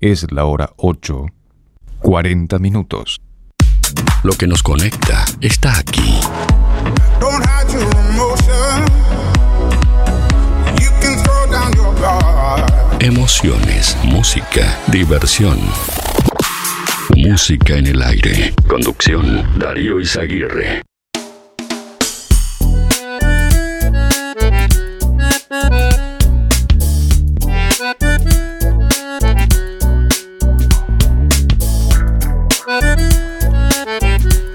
Es la hora 8, 40 minutos. Lo que nos conecta está aquí. Emociones, música, diversión. Música en el aire. Conducción, Darío Izaguirre.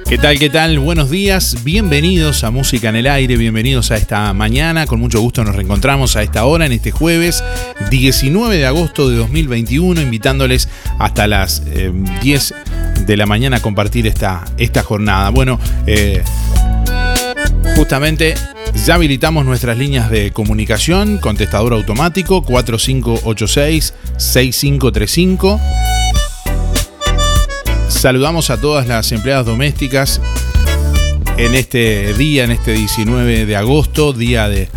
¿Qué tal? ¿Qué tal? Buenos días, bienvenidos a Música en el Aire, bienvenidos a esta mañana, con mucho gusto nos reencontramos a esta hora, en este jueves 19 de agosto de 2021, invitándoles hasta las 10 eh, de la mañana a compartir esta, esta jornada. Bueno, eh, justamente ya habilitamos nuestras líneas de comunicación, contestador automático 4586-6535. Saludamos a todas las empleadas domésticas en este día, en este 19 de agosto, día de,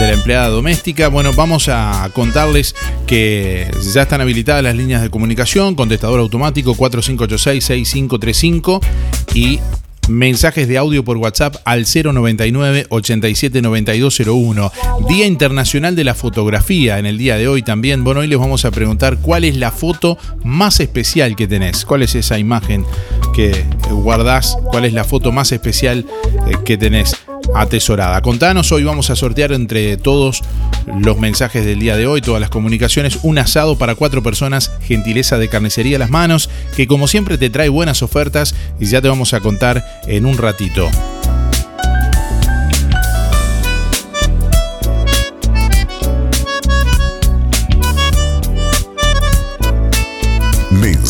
la empleada doméstica. Bueno, vamos a contarles que ya están habilitadas las líneas de comunicación, contestador automático 4586-6535 y mensajes de audio por WhatsApp al 099 879201. Día Internacional de la Fotografía en el día de hoy también. Bueno, hoy les vamos a preguntar cuál es la foto más especial que tenés. ¿Cuál es esa imagen que guardás? ¿Cuál es la foto más especial eh, que tenés? atesorada. Contanos, hoy vamos a sortear entre todos los mensajes del día de hoy, todas las comunicaciones, un asado para cuatro personas, gentileza de carnicería a las manos, que como siempre te trae buenas ofertas y ya te vamos a contar en un ratito.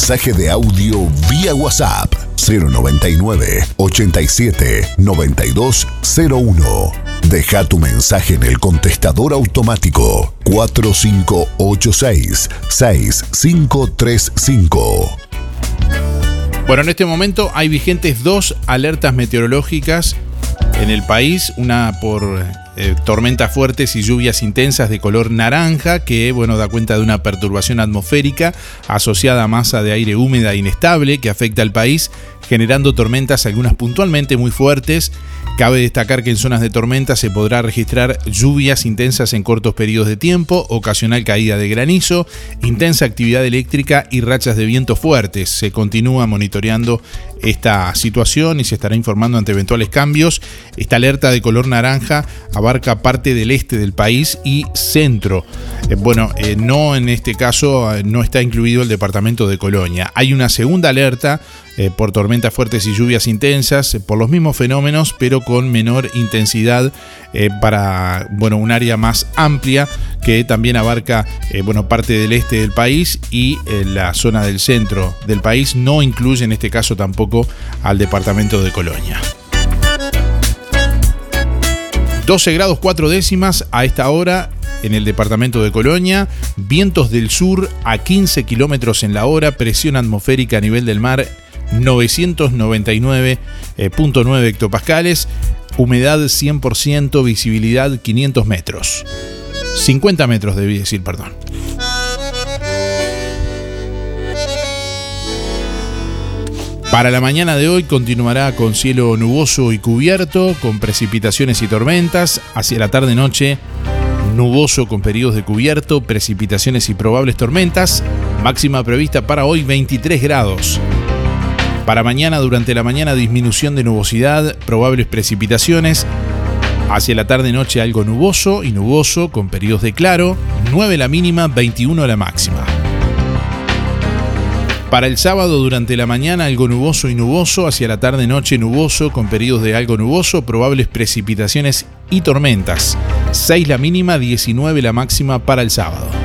Mensaje de audio vía WhatsApp 099 87 9201. Deja tu mensaje en el contestador automático 4586 6535. Bueno, en este momento hay vigentes dos alertas meteorológicas en el país, una por eh, tormentas fuertes y lluvias intensas de color naranja, que bueno, da cuenta de una perturbación atmosférica asociada a masa de aire húmeda e inestable que afecta al país, generando tormentas algunas puntualmente muy fuertes Cabe destacar que en zonas de tormenta se podrá registrar lluvias intensas en cortos periodos de tiempo, ocasional caída de granizo, intensa actividad eléctrica y rachas de viento fuertes. Se continúa monitoreando esta situación y se estará informando ante eventuales cambios. Esta alerta de color naranja abarca parte del este del país y centro. Eh, bueno, eh, no en este caso eh, no está incluido el departamento de Colonia. Hay una segunda alerta por tormentas fuertes y lluvias intensas, por los mismos fenómenos, pero con menor intensidad para bueno, un área más amplia que también abarca bueno, parte del este del país y la zona del centro del país. No incluye en este caso tampoco al departamento de Colonia. 12 grados 4 décimas a esta hora en el departamento de Colonia, vientos del sur a 15 kilómetros en la hora, presión atmosférica a nivel del mar 999.9 eh, hectopascales, humedad 100%, visibilidad 500 metros. 50 metros debí decir, perdón. Para la mañana de hoy continuará con cielo nuboso y cubierto, con precipitaciones y tormentas. Hacia la tarde-noche, nuboso con periodos de cubierto, precipitaciones y probables tormentas. Máxima prevista para hoy 23 grados. Para mañana, durante la mañana, disminución de nubosidad, probables precipitaciones. Hacia la tarde-noche algo nuboso y nuboso con periodos de claro. 9 la mínima, 21 la máxima. Para el sábado durante la mañana algo nuboso y nuboso, hacia la tarde-noche nuboso con periodos de algo nuboso, probables precipitaciones y tormentas. 6 la mínima, 19 la máxima para el sábado.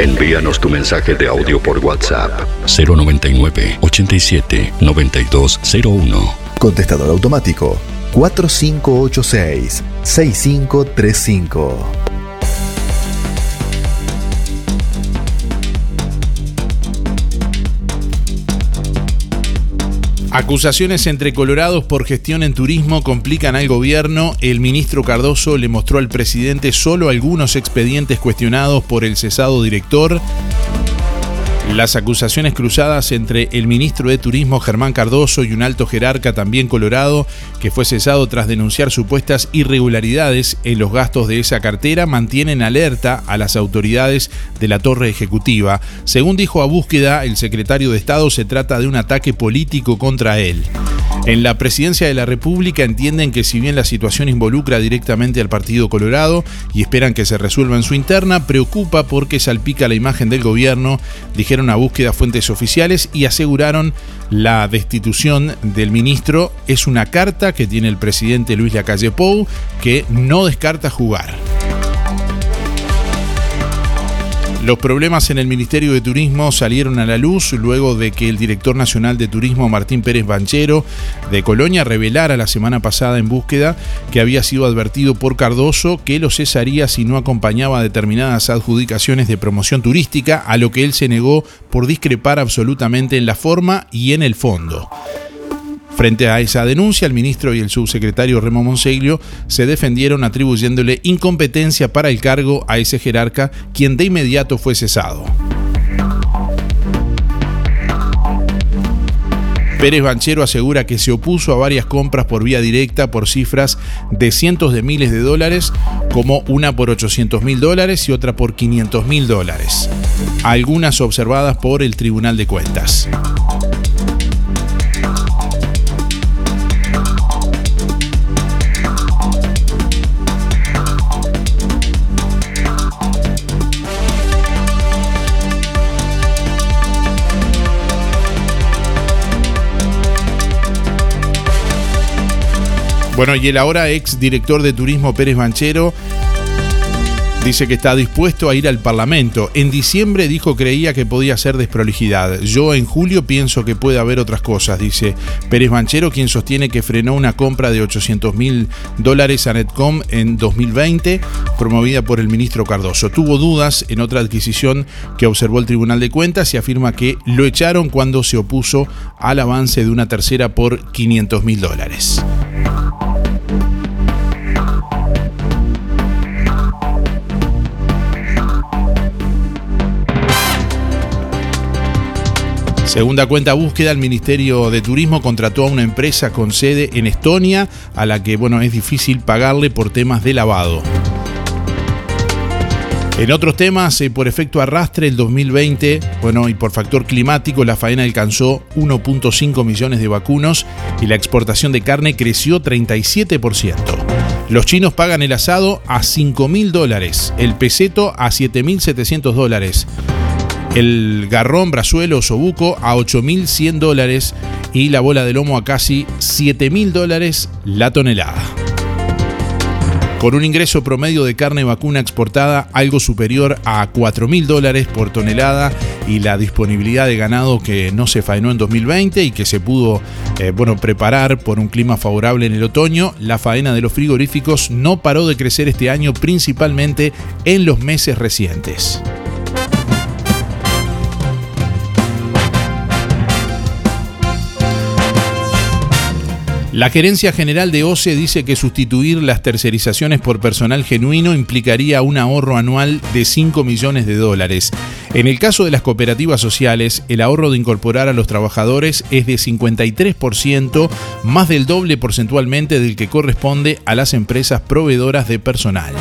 Envíanos tu mensaje de audio por WhatsApp 099 87 9201. Contestador automático 4586 6535. Acusaciones entre colorados por gestión en turismo complican al gobierno. El ministro Cardoso le mostró al presidente solo algunos expedientes cuestionados por el cesado director. Las acusaciones cruzadas entre el ministro de Turismo Germán Cardoso y un alto jerarca también colorado, que fue cesado tras denunciar supuestas irregularidades en los gastos de esa cartera, mantienen alerta a las autoridades de la torre ejecutiva. Según dijo a búsqueda el secretario de Estado, se trata de un ataque político contra él. En la presidencia de la República entienden que si bien la situación involucra directamente al Partido Colorado y esperan que se resuelva en su interna, preocupa porque salpica la imagen del gobierno, dijeron a búsqueda fuentes oficiales y aseguraron la destitución del ministro es una carta que tiene el presidente Luis Lacalle Pou que no descarta jugar. Los problemas en el Ministerio de Turismo salieron a la luz luego de que el director nacional de Turismo Martín Pérez Banchero de Colonia revelara la semana pasada en búsqueda que había sido advertido por Cardoso que lo cesaría si no acompañaba determinadas adjudicaciones de promoción turística, a lo que él se negó por discrepar absolutamente en la forma y en el fondo. Frente a esa denuncia, el ministro y el subsecretario Remo Monseglio se defendieron atribuyéndole incompetencia para el cargo a ese jerarca, quien de inmediato fue cesado. Pérez Banchero asegura que se opuso a varias compras por vía directa por cifras de cientos de miles de dólares, como una por 800 mil dólares y otra por 500 mil dólares, algunas observadas por el Tribunal de Cuentas. Bueno, y el ahora ex director de turismo Pérez Banchero dice que está dispuesto a ir al Parlamento. En diciembre dijo creía que podía ser desprolijidad. Yo en julio pienso que puede haber otras cosas, dice Pérez Banchero, quien sostiene que frenó una compra de 800 mil dólares a Netcom en 2020, promovida por el ministro Cardoso. Tuvo dudas en otra adquisición que observó el Tribunal de Cuentas y afirma que lo echaron cuando se opuso al avance de una tercera por 500 mil dólares. Segunda cuenta búsqueda, el Ministerio de Turismo contrató a una empresa con sede en Estonia, a la que bueno, es difícil pagarle por temas de lavado. En otros temas, eh, por efecto arrastre, el 2020, bueno, y por factor climático, la faena alcanzó 1.5 millones de vacunos y la exportación de carne creció 37%. Los chinos pagan el asado a 5 mil dólares, el peseto a 7.700 dólares el garrón, brazuelo sobuco a 8.100 dólares y la bola de lomo a casi 7.000 dólares la tonelada. Con un ingreso promedio de carne vacuna exportada algo superior a 4.000 dólares por tonelada y la disponibilidad de ganado que no se faenó en 2020 y que se pudo eh, bueno, preparar por un clima favorable en el otoño, la faena de los frigoríficos no paró de crecer este año principalmente en los meses recientes. La Gerencia General de OCE dice que sustituir las tercerizaciones por personal genuino implicaría un ahorro anual de 5 millones de dólares. En el caso de las cooperativas sociales, el ahorro de incorporar a los trabajadores es de 53%, más del doble porcentualmente del que corresponde a las empresas proveedoras de personal.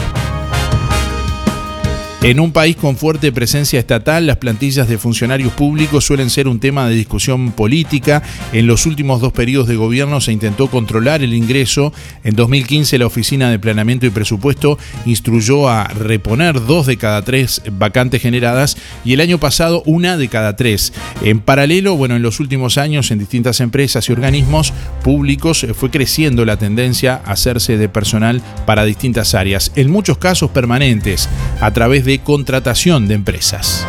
En un país con fuerte presencia estatal, las plantillas de funcionarios públicos suelen ser un tema de discusión política. En los últimos dos periodos de gobierno se intentó controlar el ingreso. En 2015 la Oficina de Planeamiento y Presupuesto instruyó a reponer dos de cada tres vacantes generadas y el año pasado una de cada tres. En paralelo, bueno, en los últimos años en distintas empresas y organismos públicos fue creciendo la tendencia a hacerse de personal para distintas áreas, en muchos casos permanentes, a través de de contratación de empresas.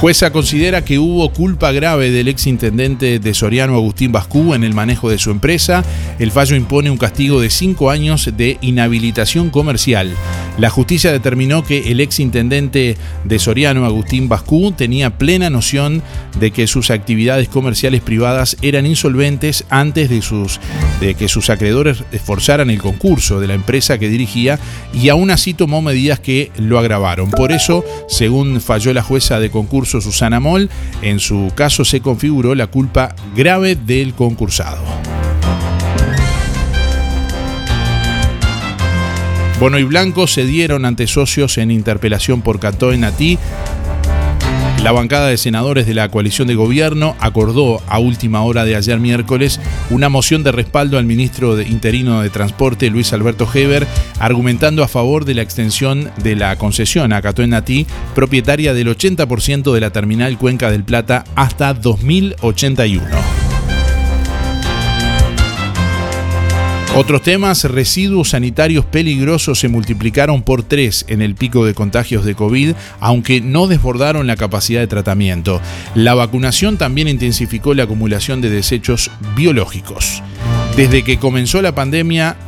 Jueza considera que hubo culpa grave del ex intendente de Soriano Agustín Bascú en el manejo de su empresa. El fallo impone un castigo de cinco años de inhabilitación comercial. La justicia determinó que el ex intendente de Soriano Agustín Bascú tenía plena noción de que sus actividades comerciales privadas eran insolventes antes de, de que sus acreedores esforzaran el concurso de la empresa que dirigía y aún así tomó medidas que lo agravaron. Por eso, según falló la jueza de concurso Susana Moll, en su caso se configuró la culpa grave del concursado. Bono y Blanco se dieron ante socios en interpelación por Cató en la bancada de senadores de la coalición de gobierno acordó a última hora de ayer miércoles una moción de respaldo al ministro de interino de Transporte, Luis Alberto Heber, argumentando a favor de la extensión de la concesión a Catoen propietaria del 80% de la terminal Cuenca del Plata, hasta 2081. Otros temas, residuos sanitarios peligrosos se multiplicaron por tres en el pico de contagios de COVID, aunque no desbordaron la capacidad de tratamiento. La vacunación también intensificó la acumulación de desechos biológicos. Desde que comenzó la pandemia,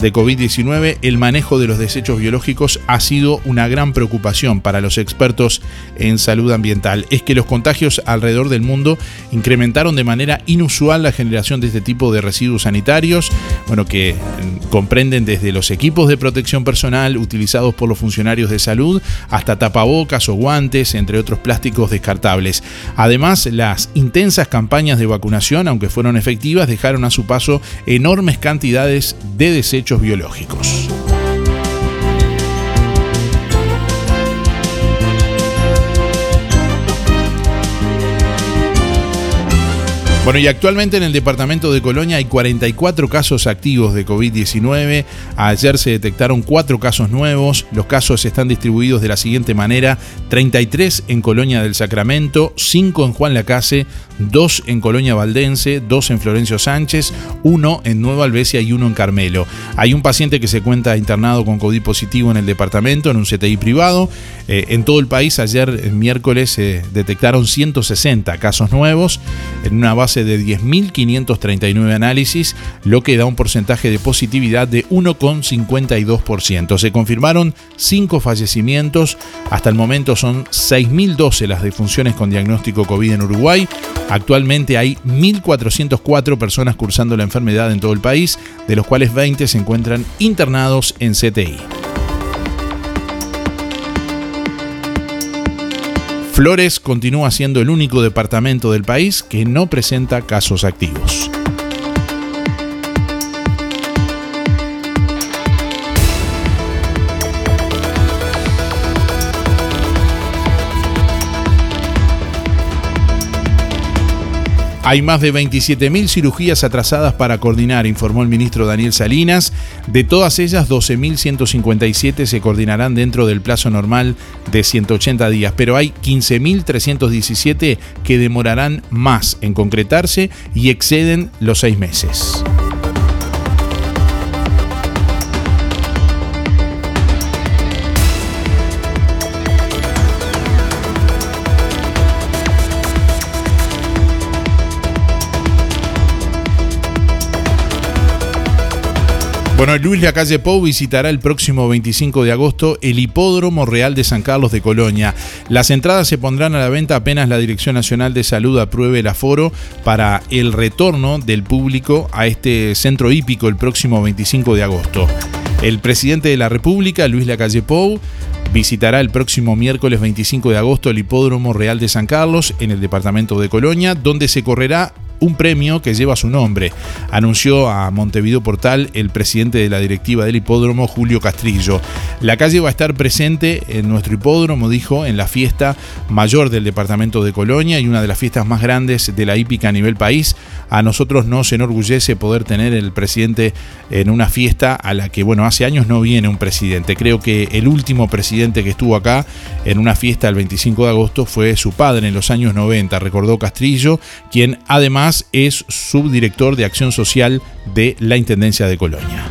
de COVID-19, el manejo de los desechos biológicos ha sido una gran preocupación para los expertos en salud ambiental. Es que los contagios alrededor del mundo incrementaron de manera inusual la generación de este tipo de residuos sanitarios, bueno, que mm, comprenden desde los equipos de protección personal utilizados por los funcionarios de salud hasta tapabocas o guantes, entre otros plásticos descartables. Además, las intensas campañas de vacunación, aunque fueron efectivas, dejaron a su paso enormes cantidades de desechos biológicos. Bueno, y actualmente en el departamento de Colonia hay 44 casos activos de COVID-19. Ayer se detectaron 4 casos nuevos. Los casos están distribuidos de la siguiente manera: 33 en Colonia del Sacramento, 5 en Juan Lacase, 2 en Colonia Valdense, 2 en Florencio Sánchez, 1 en Nueva Albesia y 1 en Carmelo. Hay un paciente que se cuenta internado con COVID positivo en el departamento, en un CTI privado. Eh, en todo el país, ayer miércoles se detectaron 160 casos nuevos en una base de 10.539 análisis, lo que da un porcentaje de positividad de 1,52%. Se confirmaron 5 fallecimientos, hasta el momento son 6.012 las defunciones con diagnóstico COVID en Uruguay. Actualmente hay 1.404 personas cursando la enfermedad en todo el país, de los cuales 20 se encuentran internados en CTI. Flores continúa siendo el único departamento del país que no presenta casos activos. Hay más de 27.000 cirugías atrasadas para coordinar, informó el ministro Daniel Salinas. De todas ellas, 12.157 se coordinarán dentro del plazo normal de 180 días, pero hay 15.317 que demorarán más en concretarse y exceden los seis meses. Bueno, Luis Lacalle Pou visitará el próximo 25 de agosto el Hipódromo Real de San Carlos de Colonia. Las entradas se pondrán a la venta apenas la Dirección Nacional de Salud apruebe el aforo para el retorno del público a este centro hípico el próximo 25 de agosto. El presidente de la República, Luis Lacalle Pou, visitará el próximo miércoles 25 de agosto el Hipódromo Real de San Carlos en el departamento de Colonia, donde se correrá un premio que lleva su nombre, anunció a Montevideo Portal el presidente de la directiva del hipódromo, Julio Castrillo. La calle va a estar presente en nuestro hipódromo, dijo, en la fiesta mayor del departamento de Colonia y una de las fiestas más grandes de la hípica a nivel país. A nosotros nos enorgullece poder tener el presidente en una fiesta a la que, bueno, hace años no viene un presidente. Creo que el último presidente que estuvo acá en una fiesta el 25 de agosto fue su padre en los años 90, recordó Castrillo, quien además es subdirector de Acción Social de la Intendencia de Colonia.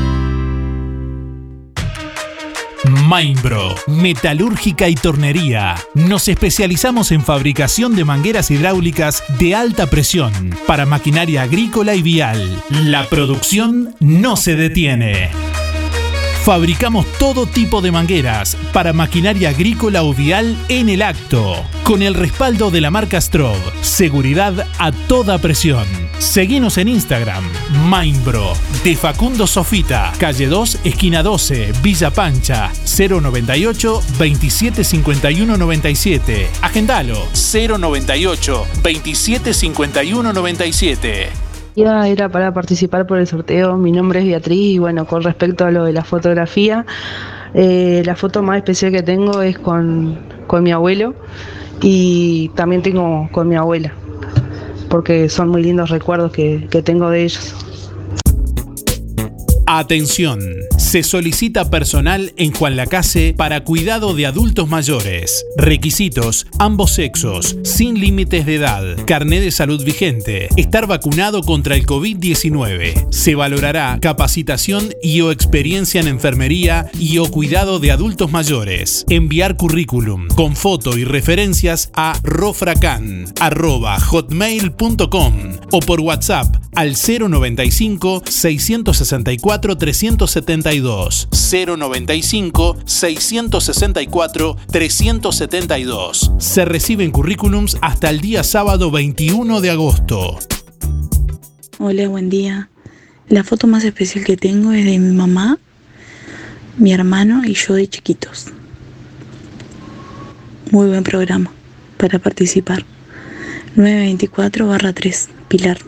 Mainbro, metalúrgica y tornería. Nos especializamos en fabricación de mangueras hidráulicas de alta presión para maquinaria agrícola y vial. La producción no se detiene. Fabricamos todo tipo de mangueras para maquinaria agrícola o vial en el acto, con el respaldo de la marca Strob. Seguridad a toda presión. Seguinos en Instagram, Mindbro, de Facundo Sofita, calle 2, esquina 12, Villa Pancha, 098 2751 97. Agendalo, 098 2751 97 era para participar por el sorteo. Mi nombre es Beatriz y bueno, con respecto a lo de la fotografía, eh, la foto más especial que tengo es con, con mi abuelo y también tengo con mi abuela, porque son muy lindos recuerdos que, que tengo de ellos. Atención, se solicita personal en Juan Lacase para cuidado de adultos mayores. Requisitos, ambos sexos, sin límites de edad, carné de salud vigente, estar vacunado contra el COVID-19. Se valorará capacitación y o experiencia en enfermería y o cuidado de adultos mayores. Enviar currículum con foto y referencias a rofracan@hotmail.com o por WhatsApp al 095 664 372 095 664 372. Se reciben currículums hasta el día sábado 21 de agosto. Hola, buen día. La foto más especial que tengo es de mi mamá, mi hermano y yo de chiquitos. Muy buen programa para participar. 924-3, Pilar.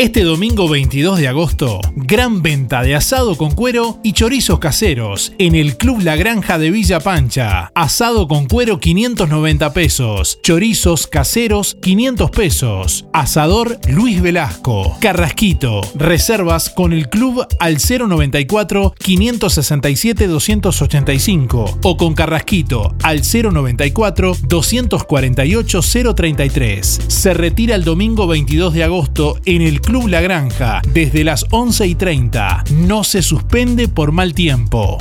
Este domingo 22 de agosto, gran venta de asado con cuero y chorizos caseros en el Club La Granja de Villa Pancha. Asado con cuero 590 pesos, chorizos caseros 500 pesos. Asador Luis Velasco. Carrasquito. Reservas con el club al 094 567 285 o con Carrasquito al 094 248 033. Se retira el domingo 22 de agosto en el Club La Granja desde las 11 y 30. No se suspende por mal tiempo.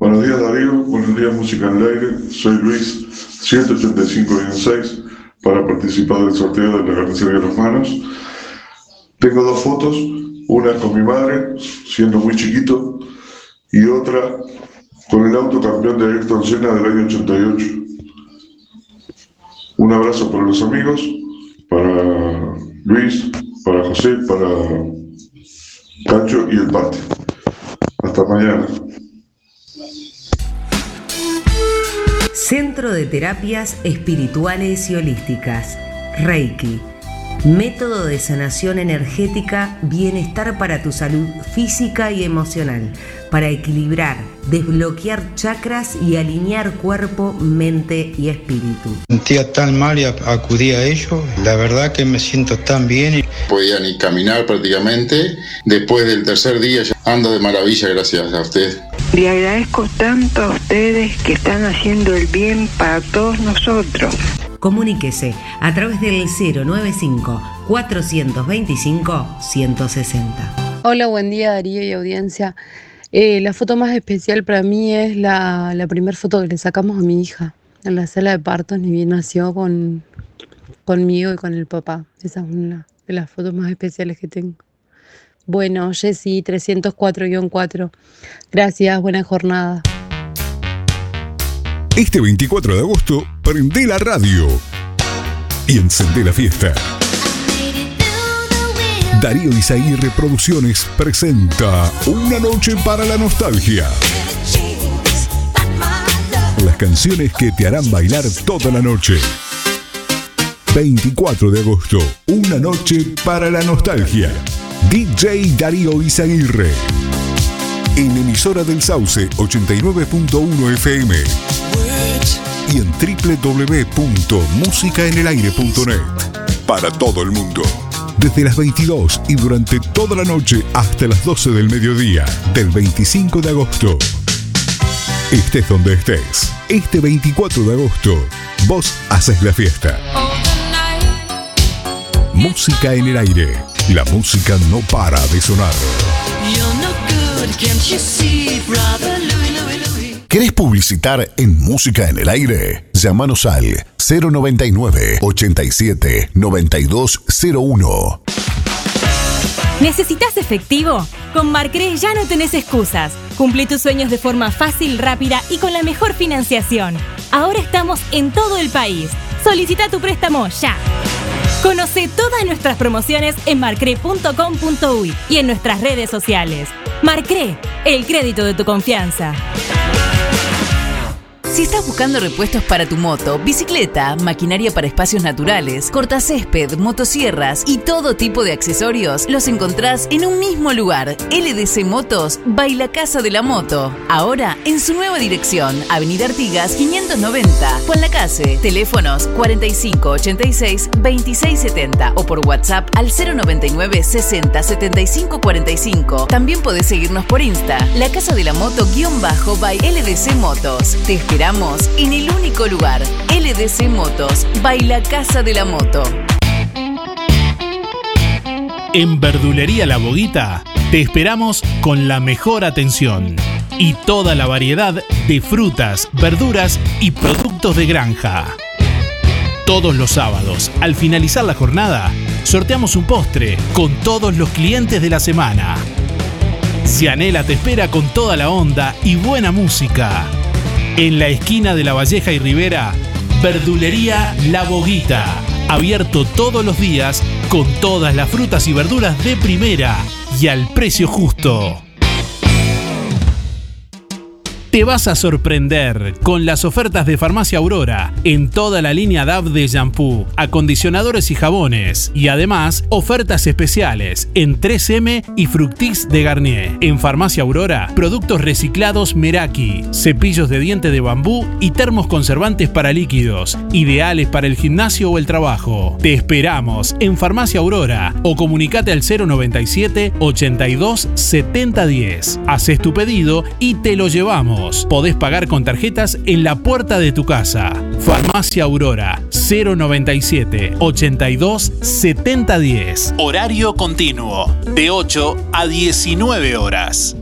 Buenos días Darío, buenos días Música en el Aire, soy Luis 185-6 para participar del sorteo de la carnicería de los manos. Tengo dos fotos, una con mi madre, siendo muy chiquito, y otra con el auto campeón de Ayrton Senna del año 88. Un abrazo para los amigos, para Luis, para José, para Cacho y el patio. Hasta mañana. Centro de Terapias Espirituales y Holísticas. Reiki. Método de sanación energética, bienestar para tu salud física y emocional, para equilibrar, desbloquear chakras y alinear cuerpo, mente y espíritu. Sentía tan mal y acudí a ello. La verdad que me siento tan bien. Podía ni caminar prácticamente. Después del tercer día ya ando de maravilla gracias a usted. Le agradezco tanto a ustedes que están haciendo el bien para todos nosotros. Comuníquese a través del 095-425-160. Hola, buen día Darío y audiencia. Eh, la foto más especial para mí es la, primera foto que le sacamos a mi hija en la sala de partos, ni bien nació con, conmigo y con el papá. Esa es una de las fotos más especiales que tengo. Bueno, Jessy, 304-4. Gracias, buena jornada. Este 24 de agosto, prende la radio y encende la fiesta. Darío Isaguirre Producciones presenta Una noche para la nostalgia. Las canciones que te harán bailar toda la noche. 24 de agosto, Una noche para la nostalgia. DJ Darío Izaguirre. en emisora del Sauce 89.1 FM y en www.musicaenelaire.net para todo el mundo. Desde las 22 y durante toda la noche hasta las 12 del mediodía del 25 de agosto. Estés donde estés, este 24 de agosto, vos haces la fiesta. Música en el aire. La música no para de sonar. ¿Querés publicitar en Música en el Aire? Llámanos al 099 87 9201. ¿Necesitas efectivo? Con Marcre ya no tenés excusas. Cumple tus sueños de forma fácil, rápida y con la mejor financiación. Ahora estamos en todo el país. Solicita tu préstamo ya. Conoce todas nuestras promociones en marcre.com.uy y en nuestras redes sociales. Marcre, el crédito de tu confianza. Si estás buscando repuestos para tu moto, bicicleta, maquinaria para espacios naturales, cortacésped, motosierras y todo tipo de accesorios, los encontrás en un mismo lugar. LDC Motos, Baila Casa de la Moto. Ahora en su nueva dirección, Avenida Artigas 590, Juan Lacase. Teléfonos 4586 2670 o por WhatsApp al 099 60 75 45. También podés seguirnos por Insta, La Casa de la Moto guion bajo by LDC Motos. Te esperamos en el único lugar, LDC Motos, Baila Casa de la Moto. En Verdulería La Boguita te esperamos con la mejor atención y toda la variedad de frutas, verduras y productos de granja. Todos los sábados, al finalizar la jornada, sorteamos un postre con todos los clientes de la semana. Cianela te espera con toda la onda y buena música. En la esquina de La Valleja y Rivera, Verdulería La Boguita. Abierto todos los días con todas las frutas y verduras de primera y al precio justo. Te vas a sorprender con las ofertas de Farmacia Aurora en toda la línea DAV de shampoo, acondicionadores y jabones. Y además, ofertas especiales en 3M y Fructix de Garnier. En Farmacia Aurora, productos reciclados Meraki, cepillos de diente de bambú y termos conservantes para líquidos, ideales para el gimnasio o el trabajo. Te esperamos en Farmacia Aurora o comunicate al 097 82 7010. Haces tu pedido y te lo llevamos. Podés pagar con tarjetas en la puerta de tu casa. Farmacia Aurora 097 82 7010. Horario continuo de 8 a 19 horas.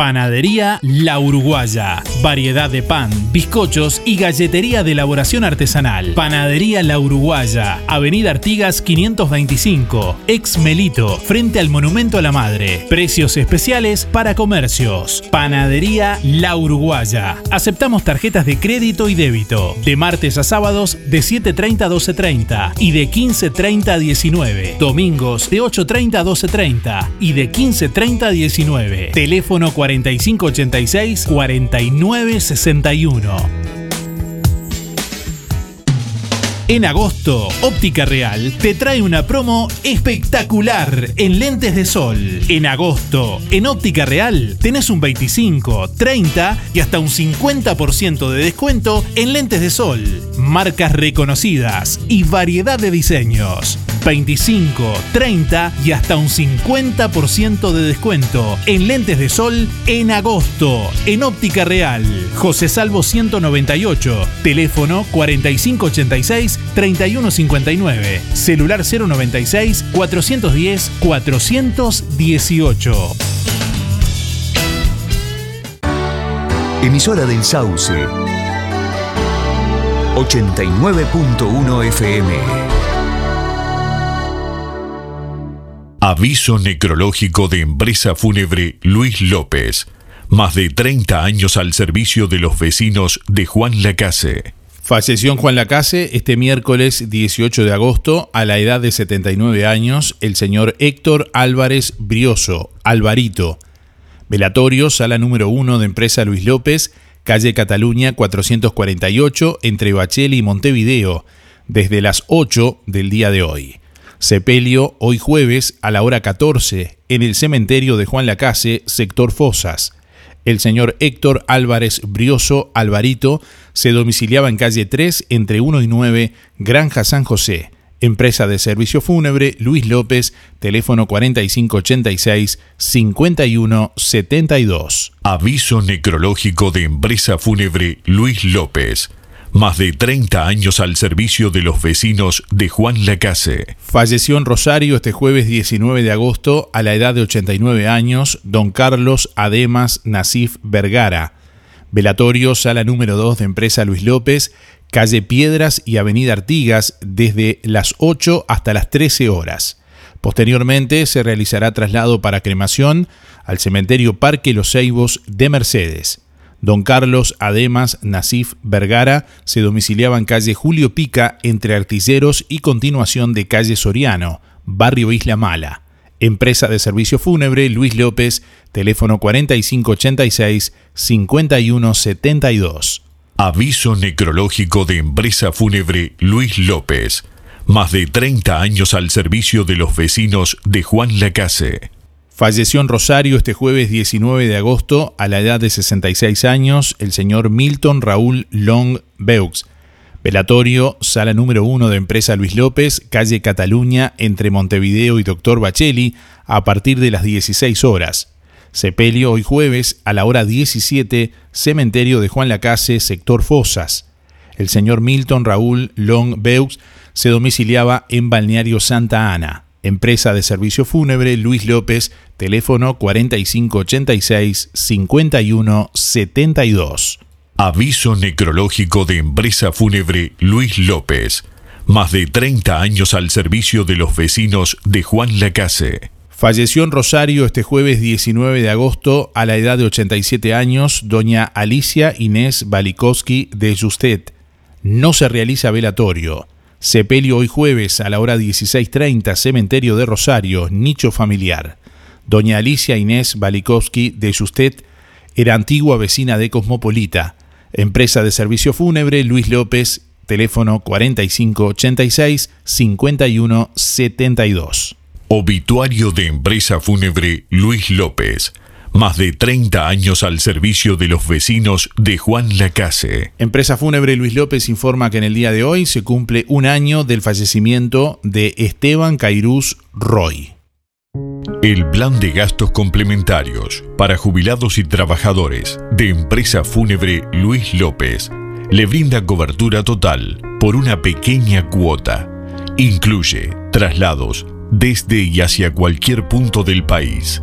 Panadería La Uruguaya. Variedad de pan, bizcochos y galletería de elaboración artesanal. Panadería La Uruguaya. Avenida Artigas 525. Ex Melito. Frente al Monumento a la Madre. Precios especiales para comercios. Panadería La Uruguaya. Aceptamos tarjetas de crédito y débito. De martes a sábados de 7.30 a 12.30 y de 15.30 a 19. Domingos de 8.30 a 12.30 y de 15.30 a 19. Teléfono 4586 4961. En agosto, Óptica Real te trae una promo espectacular en lentes de sol. En agosto, en Óptica Real tenés un 25, 30 y hasta un 50% de descuento en lentes de sol. Marcas reconocidas y variedad de diseños. 25, 30 y hasta un 50% de descuento en lentes de sol en agosto en Óptica Real. José Salvo 198, teléfono 4586-3159, celular 096 410 418. Emisora del Sauce. 89.1 FM. Aviso necrológico de empresa fúnebre Luis López. Más de 30 años al servicio de los vecinos de Juan Lacase. Falleció Juan Lacase este miércoles 18 de agosto a la edad de 79 años el señor Héctor Álvarez Brioso, Alvarito. Velatorio, sala número 1 de empresa Luis López, calle Cataluña 448, entre Bacheli y Montevideo, desde las 8 del día de hoy. Sepelio hoy jueves a la hora 14 en el cementerio de Juan Lacase, sector Fosas. El señor Héctor Álvarez Brioso Alvarito se domiciliaba en calle 3 entre 1 y 9, Granja San José. Empresa de servicio fúnebre Luis López, teléfono 4586-5172. Aviso necrológico de Empresa Fúnebre Luis López. Más de 30 años al servicio de los vecinos de Juan Lacase. Falleció en Rosario este jueves 19 de agosto a la edad de 89 años don Carlos Ademas Nasif Vergara. Velatorio, sala número 2 de Empresa Luis López, calle Piedras y avenida Artigas desde las 8 hasta las 13 horas. Posteriormente se realizará traslado para cremación al cementerio Parque Los Ceibos de Mercedes. Don Carlos Ademas Nasif Vergara se domiciliaba en calle Julio Pica entre Artilleros y continuación de calle Soriano, barrio Isla Mala. Empresa de servicio fúnebre Luis López, teléfono 4586-5172. Aviso necrológico de Empresa Fúnebre Luis López. Más de 30 años al servicio de los vecinos de Juan Lacase. Falleció en Rosario este jueves 19 de agosto a la edad de 66 años el señor Milton Raúl Long Beux. Velatorio, sala número 1 de Empresa Luis López, calle Cataluña, entre Montevideo y Doctor Bacheli, a partir de las 16 horas. Sepelio hoy jueves a la hora 17, cementerio de Juan Lacase, sector Fosas. El señor Milton Raúl Long Beux se domiciliaba en Balneario Santa Ana. Empresa de servicio fúnebre Luis López, teléfono 4586-5172. Aviso necrológico de Empresa Fúnebre Luis López. Más de 30 años al servicio de los vecinos de Juan Lacase. Falleció en Rosario este jueves 19 de agosto a la edad de 87 años doña Alicia Inés Balikowski de Justet. No se realiza velatorio. Sepelio hoy jueves a la hora 16.30, Cementerio de Rosario, nicho familiar. Doña Alicia Inés Balikowski de Justet era antigua vecina de Cosmopolita. Empresa de servicio fúnebre Luis López, teléfono 4586-5172. Obituario de Empresa Fúnebre Luis López. Más de 30 años al servicio de los vecinos de Juan Lacase. Empresa Fúnebre Luis López informa que en el día de hoy se cumple un año del fallecimiento de Esteban Cairús Roy. El plan de gastos complementarios para jubilados y trabajadores de Empresa Fúnebre Luis López le brinda cobertura total por una pequeña cuota. Incluye traslados desde y hacia cualquier punto del país.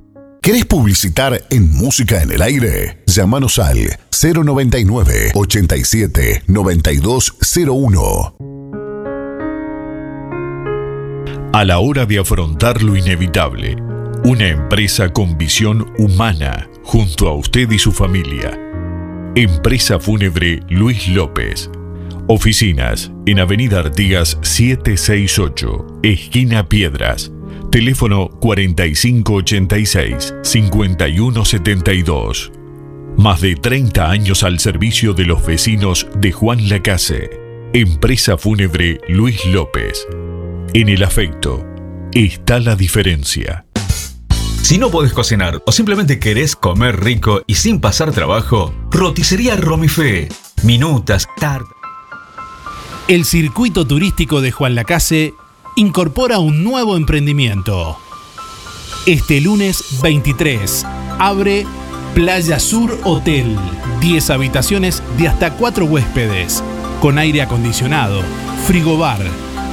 ¿Querés publicitar en Música en el Aire? Llámanos al 099 87 9201. A la hora de afrontar lo inevitable, una empresa con visión humana junto a usted y su familia. Empresa Fúnebre Luis López. Oficinas en Avenida Artigas 768, esquina Piedras. Teléfono 4586-5172. Más de 30 años al servicio de los vecinos de Juan Lacase. Empresa Fúnebre Luis López. En el afecto está la diferencia. Si no podés cocinar o simplemente querés comer rico y sin pasar trabajo, roticería Romifé. Minutas, tart. El circuito turístico de Juan Lacase incorpora un nuevo emprendimiento. Este lunes 23 abre Playa Sur Hotel. 10 habitaciones de hasta 4 huéspedes, con aire acondicionado, frigobar,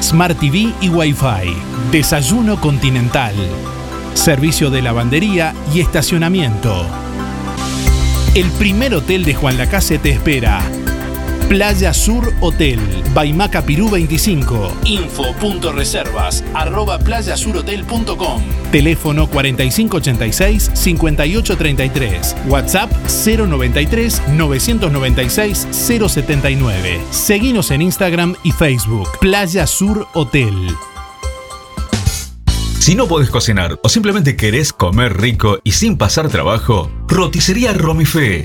Smart TV y Wi-Fi. Desayuno continental. Servicio de lavandería y estacionamiento. El primer hotel de Juan Lacase te espera. Playa Sur Hotel, Baimaca Pirú 25. Info.reservas arroba playasurhotel.com. Teléfono 4586-5833. WhatsApp 093 996 079. Seguinos en Instagram y Facebook. Playa Sur Hotel. Si no podés cocinar o simplemente querés comer rico y sin pasar trabajo, roticería Romifé.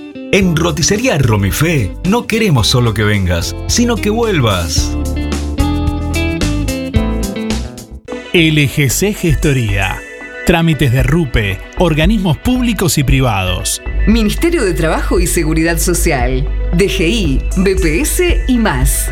En Roticería Romifé no queremos solo que vengas, sino que vuelvas. LGC Gestoría. Trámites de RUPE, organismos públicos y privados. Ministerio de Trabajo y Seguridad Social, DGI, BPS y más.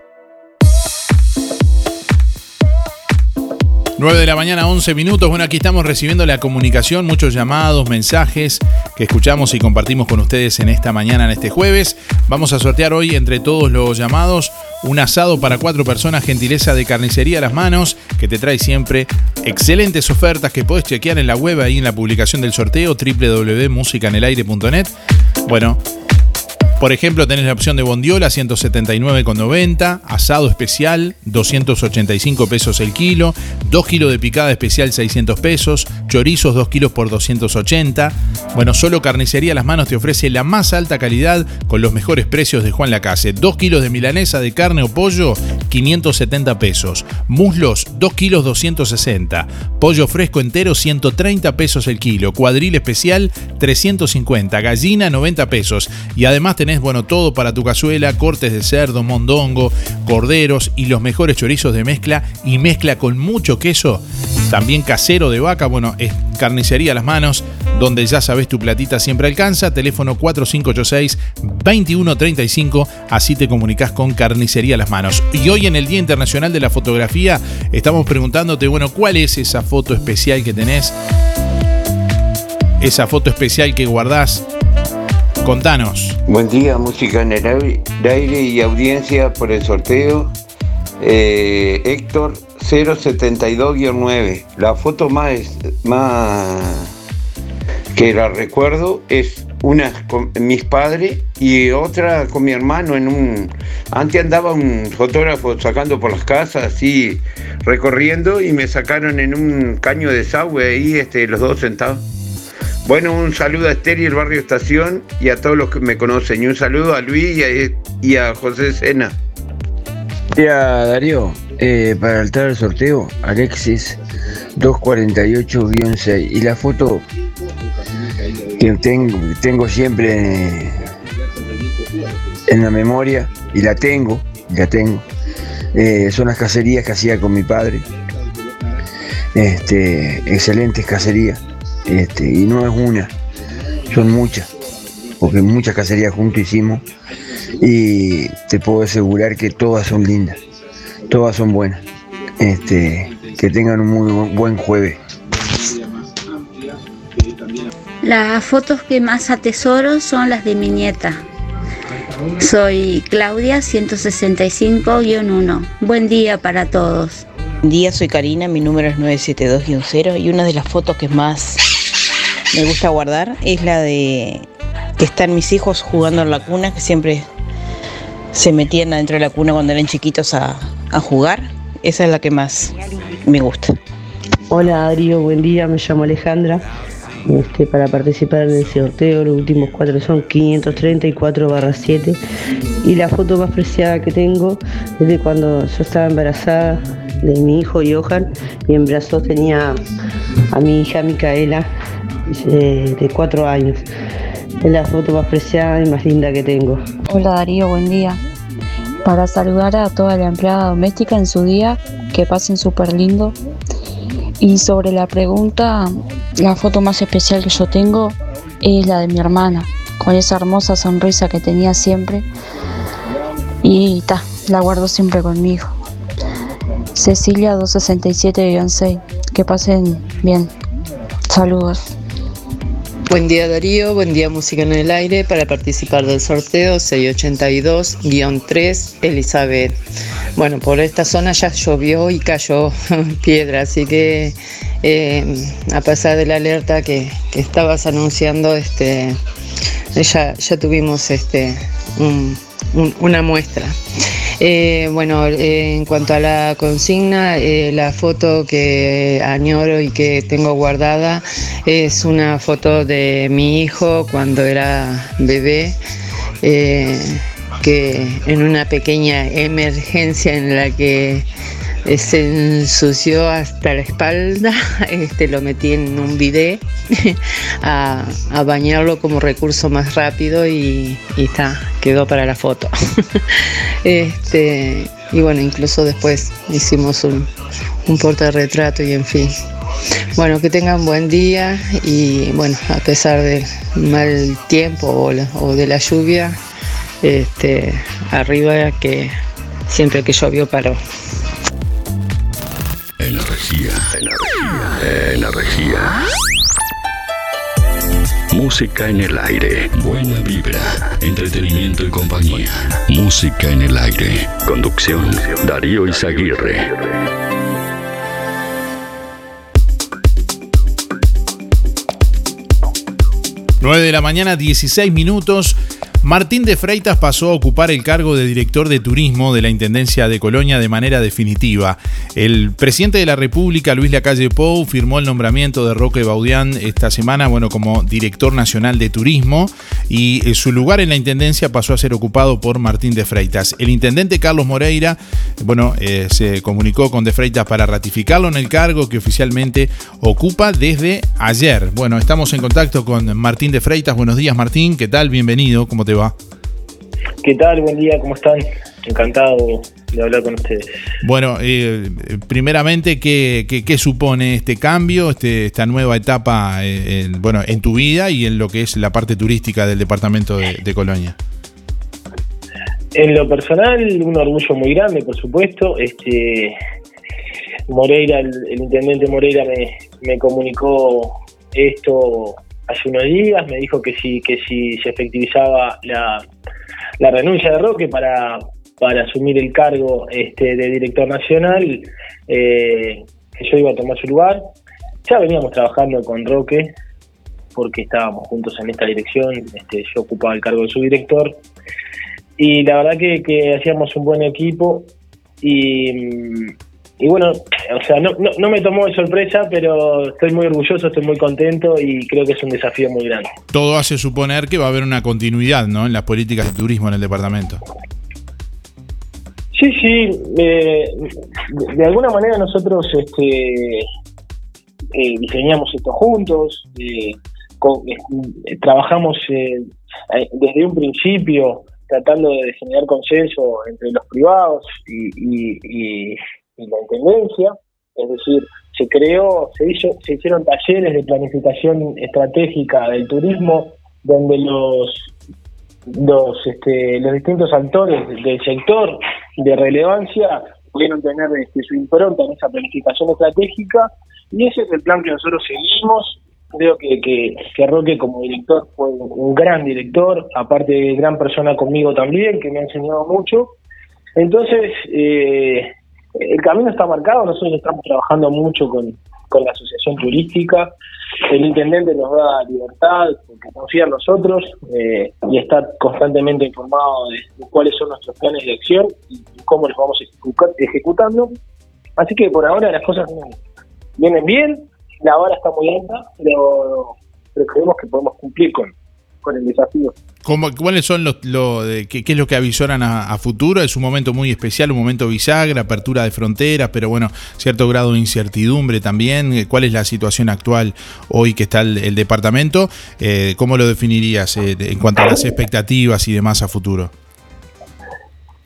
9 de la mañana, 11 minutos. Bueno, aquí estamos recibiendo la comunicación, muchos llamados, mensajes que escuchamos y compartimos con ustedes en esta mañana, en este jueves. Vamos a sortear hoy entre todos los llamados un asado para cuatro personas, gentileza de carnicería a las manos, que te trae siempre excelentes ofertas que podés chequear en la web ahí en la publicación del sorteo www.musicanelaire.net. Bueno, por ejemplo, tenés la opción de bondiola 179,90, asado especial 285 pesos el kilo, 2 kilos de picada especial 600 pesos, chorizos 2 kilos por 280. Bueno, solo Carnicería Las Manos te ofrece la más alta calidad con los mejores precios de Juan Lacase. 2 kilos de milanesa de carne o pollo 570 pesos, muslos 2 kilos 260, pollo fresco entero 130 pesos el kilo, cuadril especial 350, gallina 90 pesos. Y además tenés bueno, todo para tu cazuela, cortes de cerdo, mondongo, corderos y los mejores chorizos de mezcla y mezcla con mucho queso, también casero de vaca, bueno, es carnicería a las manos, donde ya sabes tu platita siempre alcanza, teléfono 4586-2135, así te comunicas con carnicería a las manos. Y hoy en el Día Internacional de la Fotografía estamos preguntándote, bueno, ¿cuál es esa foto especial que tenés? Esa foto especial que guardás Contanos. Buen día, música en el aire y audiencia por el sorteo. Eh, Héctor 072-9. La foto más, que la recuerdo es una con mis padres y otra con mi hermano en un... Antes andaba un fotógrafo sacando por las casas, así recorriendo y me sacaron en un caño de desagüe ahí, este, los dos sentados. Bueno, un saludo a Esther y el barrio Estación y a todos los que me conocen. Y un saludo a Luis y a, José Sena. Ya, Darío, eh, para el tal sorteo, Alexis 248-6. Y la foto que tengo, tengo siempre en la memoria, y la tengo, la tengo, eh, son las cacerías que hacía con mi padre. Este, excelentes cacerías este, y no es una, son muchas, porque muchas cacerías juntos hicimos y te puedo asegurar que todas son lindas, todas son buenas. Este, que tengan un muy buen jueves. Las fotos que más atesoro son las de mi nieta. Soy Claudia 165-1. Buen día para todos. Buen día, soy Karina, mi número es 972-0 y una de las fotos que más me gusta guardar es la de que están mis hijos jugando en la cuna, que siempre se metían adentro de la cuna cuando eran chiquitos a, jugar. Esa es la que más me gusta. Hola Adrio, buen día, me llamo Alejandra. este, para participar en el sorteo. Los últimos cuatro son 534 barra 7. Y la foto más preciada que tengo es de cuando yo estaba embarazada de mi hijo Johan y en brazos tenía a mi hija Micaela de cuatro años. Es la foto más preciada y más linda que tengo. Hola Darío, buen día. Para saludar a toda la empleada doméstica en su día, que pasen súper lindo. Y sobre la pregunta, la foto más especial que yo tengo es la de mi hermana, con esa hermosa sonrisa que tenía siempre. Y ta, la guardo siempre conmigo. Cecilia 267-6. Que pasen bien. Saludos. Buen día Darío, buen día Música en el Aire para participar del sorteo 682-3 Elizabeth. Bueno, por esta zona ya llovió y cayó piedra, así que eh, a pesar de la alerta que, estabas anunciando, este, ya, ya tuvimos este, un- un- una muestra. Eh, bueno, eh, en cuanto a la consigna, eh, la foto que añoro y que tengo guardada es una foto de mi hijo cuando era bebé, eh, que en una pequeña emergencia en la que se ensució hasta la espalda, este, lo metí en un bidet a, a bañarlo como recurso más rápido y, y está, quedó para la foto. este, y bueno, incluso después hicimos un, un portarretrato y en fin. Bueno, que tengan buen día y bueno, a pesar del mal tiempo o, la- o de la lluvia, este, arriba que siempre que llovió paró. Energía. Energía. Energía. Música en el aire. Buena vibra. Entretenimiento y compañía. Música en el aire. Conducción. Darío Izaguirre. 9 de la mañana, 16 minutos. Martín de Freitas pasó a ocupar el cargo de director de turismo de la Intendencia de Colonia de manera definitiva. El presidente de la República, Luis Lacalle Pou, firmó el nombramiento de Roque Baudián esta semana, bueno, como director nacional de turismo y eh, su lugar en la Intendencia pasó a ser ocupado por Martín de Freitas. El intendente Carlos Moreira, bueno, eh, se comunicó con de Freitas para ratificarlo en el cargo que oficialmente ocupa desde ayer. Bueno, estamos en contacto con Martín de Freitas. Buenos días, Martín. ¿Qué tal? Bienvenido. ¿Cómo te va? ¿Qué tal? Buen día, ¿cómo están? Encantado de hablar con ustedes. Bueno, eh, primeramente, ¿qué, qué, qué supone este cambio, este, esta nueva etapa eh, en, bueno, en tu vida y en lo que es la parte turística del departamento de, de Colonia? En lo personal, un orgullo muy grande, por supuesto. Este Moreira, el, el intendente Moreira me, me comunicó esto hace unos días, me dijo que si, que si se efectivizaba la, la renuncia de Roque para, para asumir el cargo este, de director nacional, eh, que yo iba a tomar su lugar. Ya veníamos trabajando con Roque porque estábamos juntos en esta dirección, este, yo ocupaba el cargo de su director y la verdad que, que hacíamos un buen equipo y, mm, y bueno, o sea, no, no, no me tomó de sorpresa, pero estoy muy orgulloso, estoy muy contento y creo que es un desafío muy grande. Todo hace suponer que va a haber una continuidad ¿no? en las políticas de turismo en el departamento. Sí, sí, eh, de, de alguna manera nosotros este, eh, diseñamos esto juntos, eh, con- eh, trabajamos desde un principio tratando de generar consenso entre los privados y, y- y- y la intendencia, es decir, se creó, se hizo, se hicieron talleres de planificación estratégica del turismo donde los los este, los distintos actores del sector de relevancia pudieron tener este, su impronta en esa planificación estratégica y ese es el plan que nosotros seguimos. Creo que, que, que Roque como director fue un gran director, aparte de gran persona conmigo también, que me ha enseñado mucho. Entonces, eh, el camino está marcado, nosotros estamos trabajando mucho con, con la asociación turística, el intendente nos da libertad porque confía en nosotros eh, y está constantemente informado de, cuáles son nuestros planes de acción y cómo los vamos ejecu- ejecutando. Así que por ahora las cosas vienen, bien, la vara está muy alta, pero pero creemos que podemos cumplir con, con el desafío. ¿Cómo, ¿Cuáles son los, lo de, qué, qué es lo que avisoran a, a futuro? Es un momento muy especial, un momento bisagra, apertura de fronteras, pero bueno, cierto grado de incertidumbre también. Eh, ¿Cuál es la situación actual hoy que está el, el departamento? Eh, ¿Cómo lo definirías eh, en cuanto a las expectativas y demás a futuro?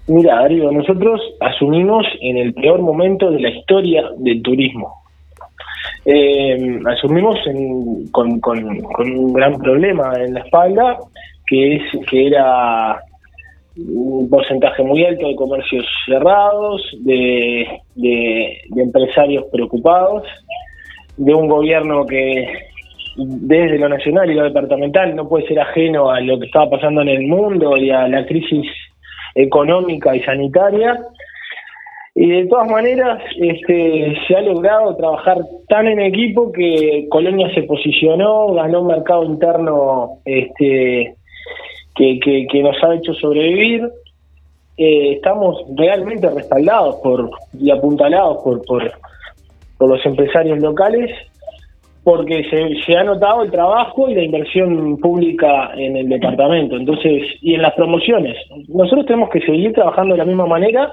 Mira, Darío, nosotros asumimos en el peor momento de la historia del turismo. Eh, asumimos en- con, con- con un gran problema en la espalda, que es que era un porcentaje muy alto de comercios cerrados, de, de- de empresarios preocupados, de un gobierno que desde lo nacional y lo departamental no puede ser ajeno a lo que estaba pasando en el mundo y a la crisis económica y sanitaria. Y de todas maneras, este, se ha logrado trabajar tan en equipo que Colonia se posicionó, ganó un mercado interno este, que, que, nos ha hecho sobrevivir. Eh, estamos realmente respaldados por y apuntalados por, por, por los empresarios locales porque se, se ha notado el trabajo y la inversión pública en el departamento, entonces, y en las promociones. Nosotros tenemos que seguir trabajando de la misma manera.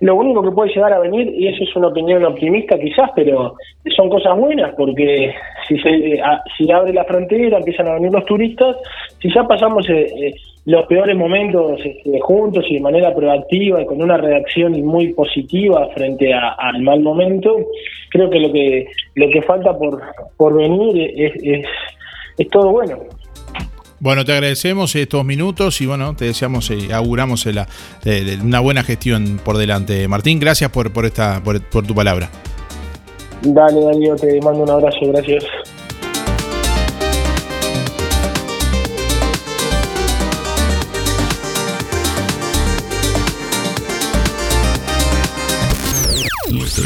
Lo único que puede llegar a venir, y eso es una opinión optimista quizás, pero son cosas buenas, porque si se a- si abre la frontera, empiezan a venir los turistas, si ya pasamos eh, eh, los peores momentos este, juntos y de manera proactiva y con una reacción muy positiva frente a- al mal momento, creo que lo que lo que falta por, por venir es, es, es todo bueno. Bueno, te agradecemos estos minutos y bueno, te deseamos y auguramos la- de- de una buena gestión por delante. Martín, gracias por, por, esta, por, por tu palabra. Dale, Darío, te mando un abrazo, gracias.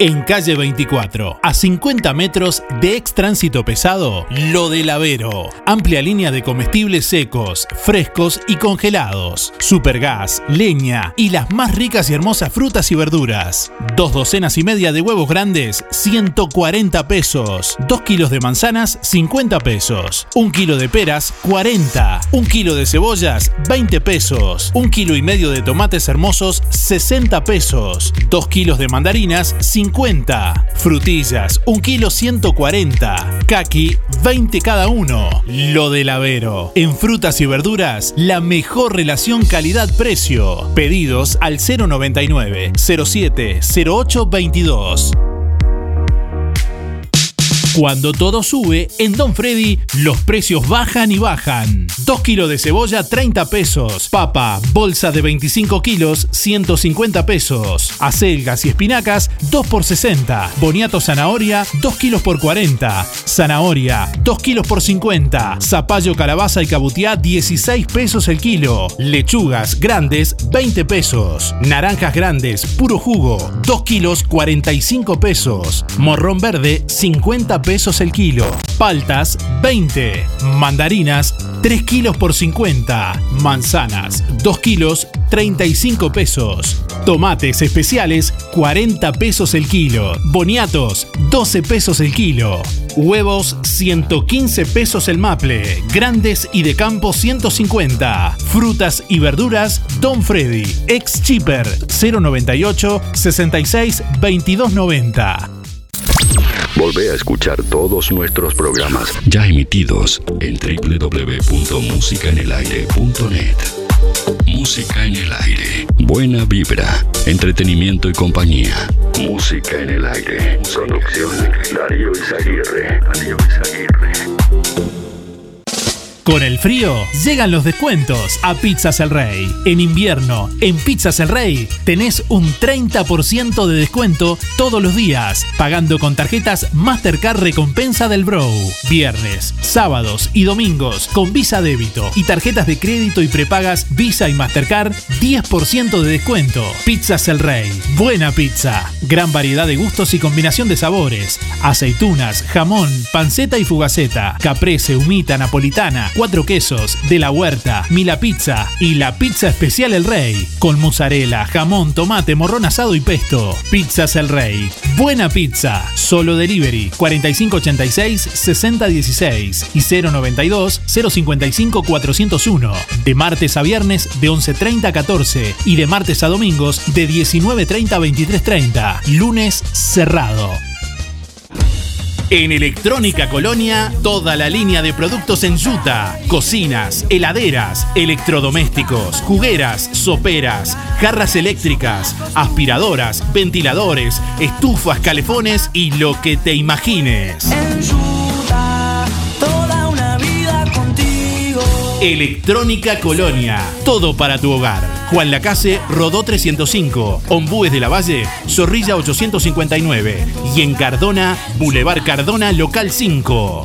En calle 24, a 50 metros de ex tránsito pesado, Lo del Avero. Amplia línea de comestibles secos, frescos y congelados. Supergas, leña y las más ricas y hermosas frutas y verduras. Dos docenas y media de huevos grandes, 140 pesos. Dos kilos de manzanas, 50 pesos. Un kilo de peras, 40. Un kilo de cebollas, 20 pesos. Un kilo y medio de tomates hermosos, 60 pesos. Dos kilos de mandarinas, 50. Frutillas, un kilo 140. Kaki, 20 cada uno. Lo del Avero. En frutas y verduras, la mejor relación calidad-precio. Pedidos al 099 07 08 22. Cuando todo sube, en Don Freddy los precios bajan y bajan. 2 kilos de cebolla, 30 pesos. Papa, bolsa de 25 kilos, 150 pesos. Acelgas y espinacas, 2 por 60. Boniato zanahoria, 2 kilos por 40. Zanahoria, 2 kilos por 50. Zapallo, calabaza y cabutiá, 16 pesos el kilo. Lechugas grandes, 20 pesos. Naranjas grandes, puro jugo, 2 kilos, 45 pesos. Morrón verde, 50 pesos el kilo. Paltas, 20. Mandarinas, 3 kilos por 50. Manzanas, 2 kilos, 35 pesos. Tomates especiales, 40 pesos el kilo. Boniatos, 12 pesos el kilo. Huevos, 115 pesos el maple. Grandes y de campo, 150. Frutas y verduras, Don Freddy. Ex Cheaper, 098 66 2290. Volvé a escuchar todos nuestros programas ya emitidos en www.musicaenelaire.net. Música en el aire. Buena vibra, entretenimiento y compañía. Música en el aire. Producción Darío Izaguirre. Darío Izaguirre. Con el frío llegan los descuentos a Pizzas El Rey. En invierno, en Pizzas El Rey, tenés un 30% de descuento todos los días, pagando con tarjetas Mastercard Recompensa del Bro. Viernes, sábados y domingos con Visa Débito y tarjetas de crédito y prepagas Visa y Mastercard, 10% de descuento. Pizzas El Rey. Buena pizza. Gran variedad de gustos y combinación de sabores. Aceitunas, jamón, panceta y fugaceta. Caprese, humita, napolitana, cuatro quesos, de la huerta, Mila Pizza y la pizza especial El Rey, con mozzarella, jamón, tomate, morrón asado y pesto. Pizzas El Rey. Buena pizza. Solo delivery 4586-6016 y 092-055-401. De martes a viernes de 11.30 a 14 y de martes a domingos de 19.30 a 23.30. Lunes cerrado. En Electrónica Colonia, toda la línea de productos en yuta, cocinas, heladeras, electrodomésticos, jugueras, soperas, jarras eléctricas, aspiradoras, ventiladores, estufas, calefones y lo que te imagines. Electrónica Colonia, todo para tu hogar. Juan Lacase, Rodó 305, Ombúes de la Valle, Zorrilla 859 y en Cardona, Boulevard Cardona, Local 5.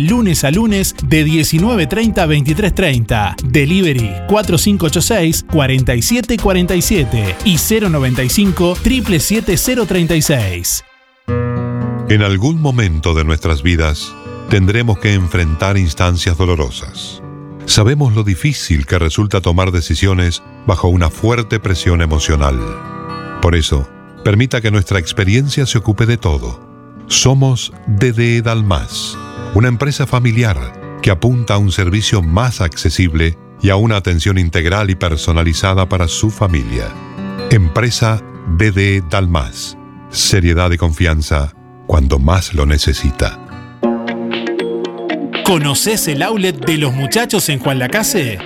lunes a lunes de 19.30 a 23.30. Delivery 4586-4747 y 095 777 En algún momento de nuestras vidas tendremos que enfrentar instancias dolorosas. Sabemos lo difícil que resulta tomar decisiones bajo una fuerte presión emocional. Por eso, permita que nuestra experiencia se ocupe de todo. Somos DDE Dalmas, una empresa familiar que apunta a un servicio más accesible y a una atención integral y personalizada para su familia. Empresa DDE Dalmas. Seriedad y confianza cuando más lo necesita. ¿Conoces el outlet de los muchachos en Juan Lacase?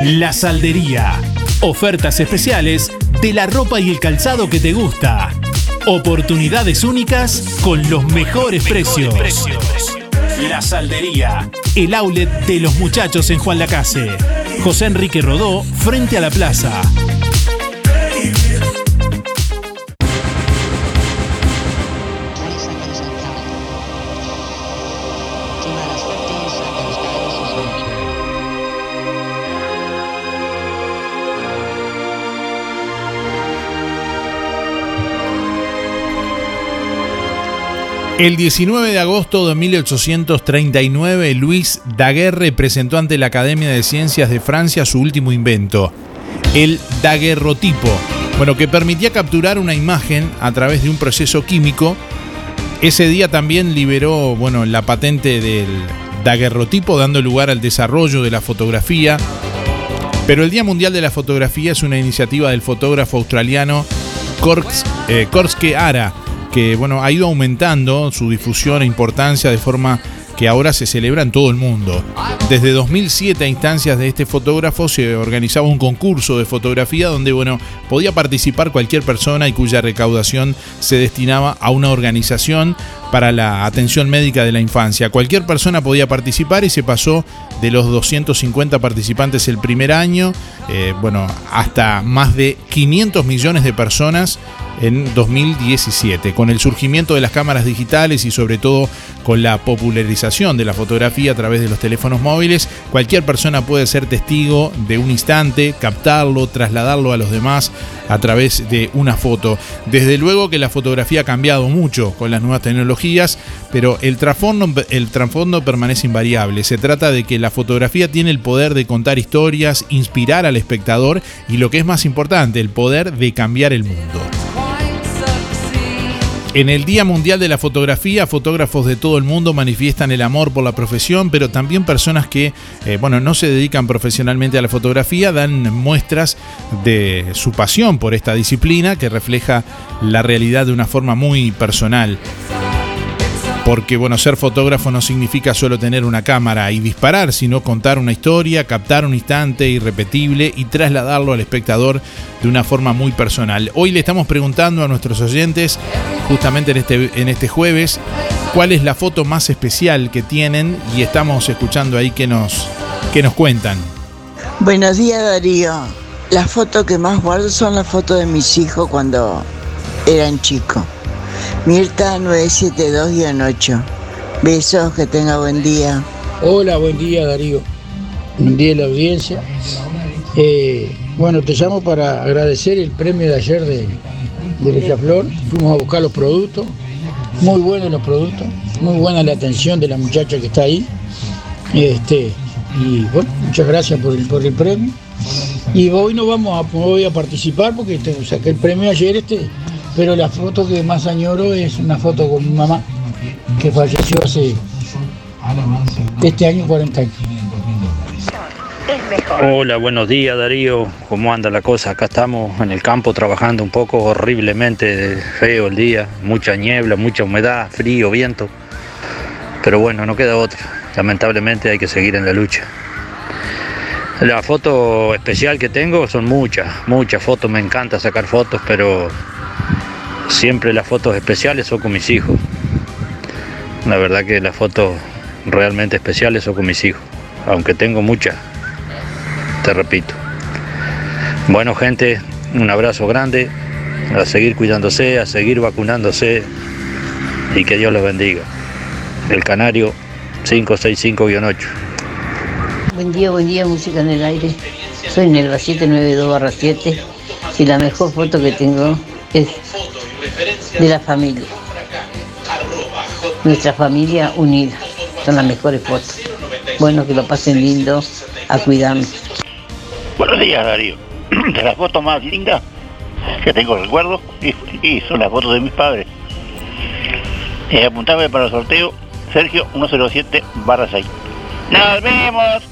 La Saldería. Ofertas especiales de la ropa y el calzado que te gusta. Oportunidades únicas con los mejores, precios. La Saldería. El outlet de los muchachos en Juan Lacase. José Enrique Rodó, frente a la plaza. El 19 de agosto de 1839, Luis Daguerre presentó ante la Academia de Ciencias de Francia su último invento, el daguerrotipo, bueno, que permitía capturar una imagen a través de un proceso químico. Ese día también liberó, bueno, la patente del daguerrotipo, dando lugar al desarrollo de la fotografía. Pero el Día Mundial de la Fotografía es una iniciativa del fotógrafo australiano Korks, eh, Korske Ara, que bueno, ha ido aumentando su difusión e importancia de forma que ahora se celebra en todo el mundo. Desde 2007 a instancias de este fotógrafo se organizaba un concurso de fotografía donde bueno, podía participar cualquier persona y cuya recaudación se destinaba a una organización para la atención médica de la infancia. Cualquier persona podía participar y se pasó de los 250 participantes el primer año, eh, bueno, hasta más de 500 millones de personas en 2017. Con el surgimiento de las cámaras digitales y sobre todo con la popularización de la fotografía a través de los teléfonos móviles, cualquier persona puede ser testigo de un instante, captarlo, trasladarlo a los demás a través de una foto. Desde luego que la fotografía ha cambiado mucho con las nuevas tecnologías, pero el trasfondo, el trasfondo permanece invariable. Se trata de que la fotografía tiene el poder de contar historias, inspirar al espectador y lo que es más importante, el poder de cambiar el mundo. En el Día Mundial de la Fotografía, fotógrafos de todo el mundo manifiestan el amor por la profesión, pero también personas que, eh, bueno, no se dedican profesionalmente a la fotografía dan muestras de su pasión por esta disciplina que refleja la realidad de una forma muy personal. Porque, bueno, ser fotógrafo no significa solo tener una cámara y disparar, sino contar una historia, captar un instante irrepetible y trasladarlo al espectador de una forma muy personal. Hoy le estamos preguntando a nuestros oyentes, justamente en este, en este jueves, cuál es la foto más especial que tienen y estamos escuchando ahí que nos, que nos cuentan. Buenos días Darío. Las fotos que más guardo son las fotos de mis hijos cuando eran chicos. Mirta 972-8. Besos, que tenga buen día. Hola, buen día Darío. Buen día la audiencia. Eh, bueno, te llamo para agradecer el premio de ayer de, de Bellaflor. Fuimos a buscar los productos. Muy buenos los productos. Muy buena la atención de la muchacha que está ahí. Este, y bueno, muchas gracias por el, por el premio. Y hoy no vamos a, a participar porque te- saqué el premio ayer, este, pero la foto que más añoro es una foto con mi mamá, que falleció hace este año 40 años. Hola, buenos días Darío. ¿Cómo anda la cosa? Acá estamos en el campo trabajando un poco horriblemente feo el día. Mucha niebla, mucha humedad, frío, viento. Pero bueno, no queda otra. Lamentablemente hay que seguir en la lucha. La foto especial que tengo son muchas, muchas fotos. Me encanta sacar fotos, pero siempre las fotos especiales son con mis hijos. La verdad que las fotos realmente especiales son con mis hijos. Aunque tengo muchas, te repito. Bueno, gente, un abrazo grande, a seguir cuidándose, a seguir vacunándose y que Dios los bendiga. El Canario 565-8. Buen día, buen día, música en el aire. Soy Nelva 792-7 y la mejor foto que tengo es de la familia. Nuestra familia unida. Son las mejores fotos. Bueno, que lo pasen lindo, a cuidarnos. Buenos días, Darío. De las fotos más lindas que tengo recuerdo y, y son las fotos de mis padres. Eh, apuntame para el sorteo Sergio 107 barra 6. ¡Nos vemos!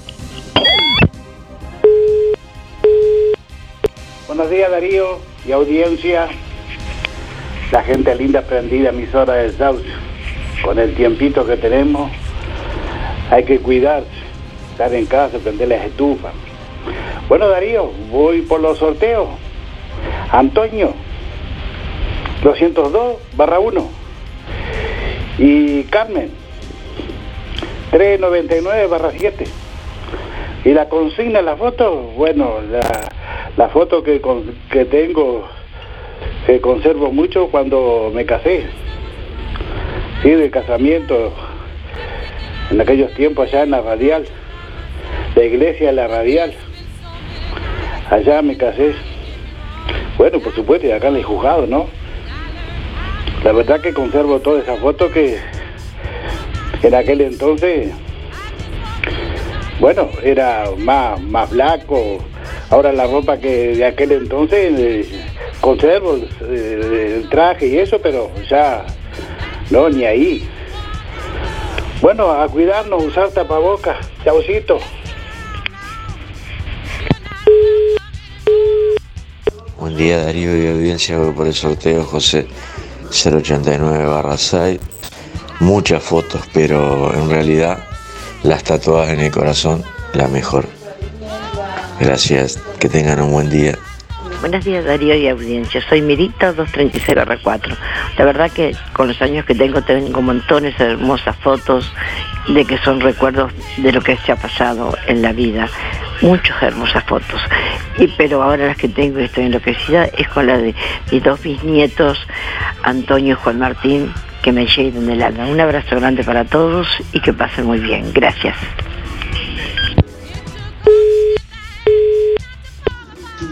Buenos días Darío y audiencia, la gente linda prendida emisora del Sauce. Con el tiempito que tenemos hay que cuidarse, estar en casa, prender las estufas. Bueno Darío, voy por los sorteos. Antonio, 202 barra 1. Y Carmen, 399 barra 7. Y la consigna, la foto, bueno, la, foto que, que tengo, que conservo mucho cuando me casé. Sí, de casamiento, en aquellos tiempos allá en la radial, la iglesia de la radial. Allá me casé. Bueno, por supuesto, y acá en el juzgado, ¿no? La verdad que conservo toda esa foto que en aquel entonces, bueno, era más, más blanco. Ahora la ropa que de aquel entonces eh, conservo eh, el traje y eso, pero ya no, ni ahí. Bueno, a cuidarnos, usar tapabocas. Chaucito. Buen día Darío y audiencia por el sorteo José 089 barra 6. Muchas fotos, pero en realidad las tatuadas en el corazón, la mejor. Gracias, que tengan un buen día. Buenos días Darío y audiencia, soy Mirita 236-4. La verdad que con los años que tengo tengo montones de hermosas fotos de que son recuerdos de lo que se ha pasado en la vida. Muchas hermosas fotos. Y pero ahora las que tengo y estoy enloquecida es con la de mis dos bisnietos, Antonio y Juan Martín, que me llenan del alma. Un abrazo grande para todos y que pasen muy bien. Gracias.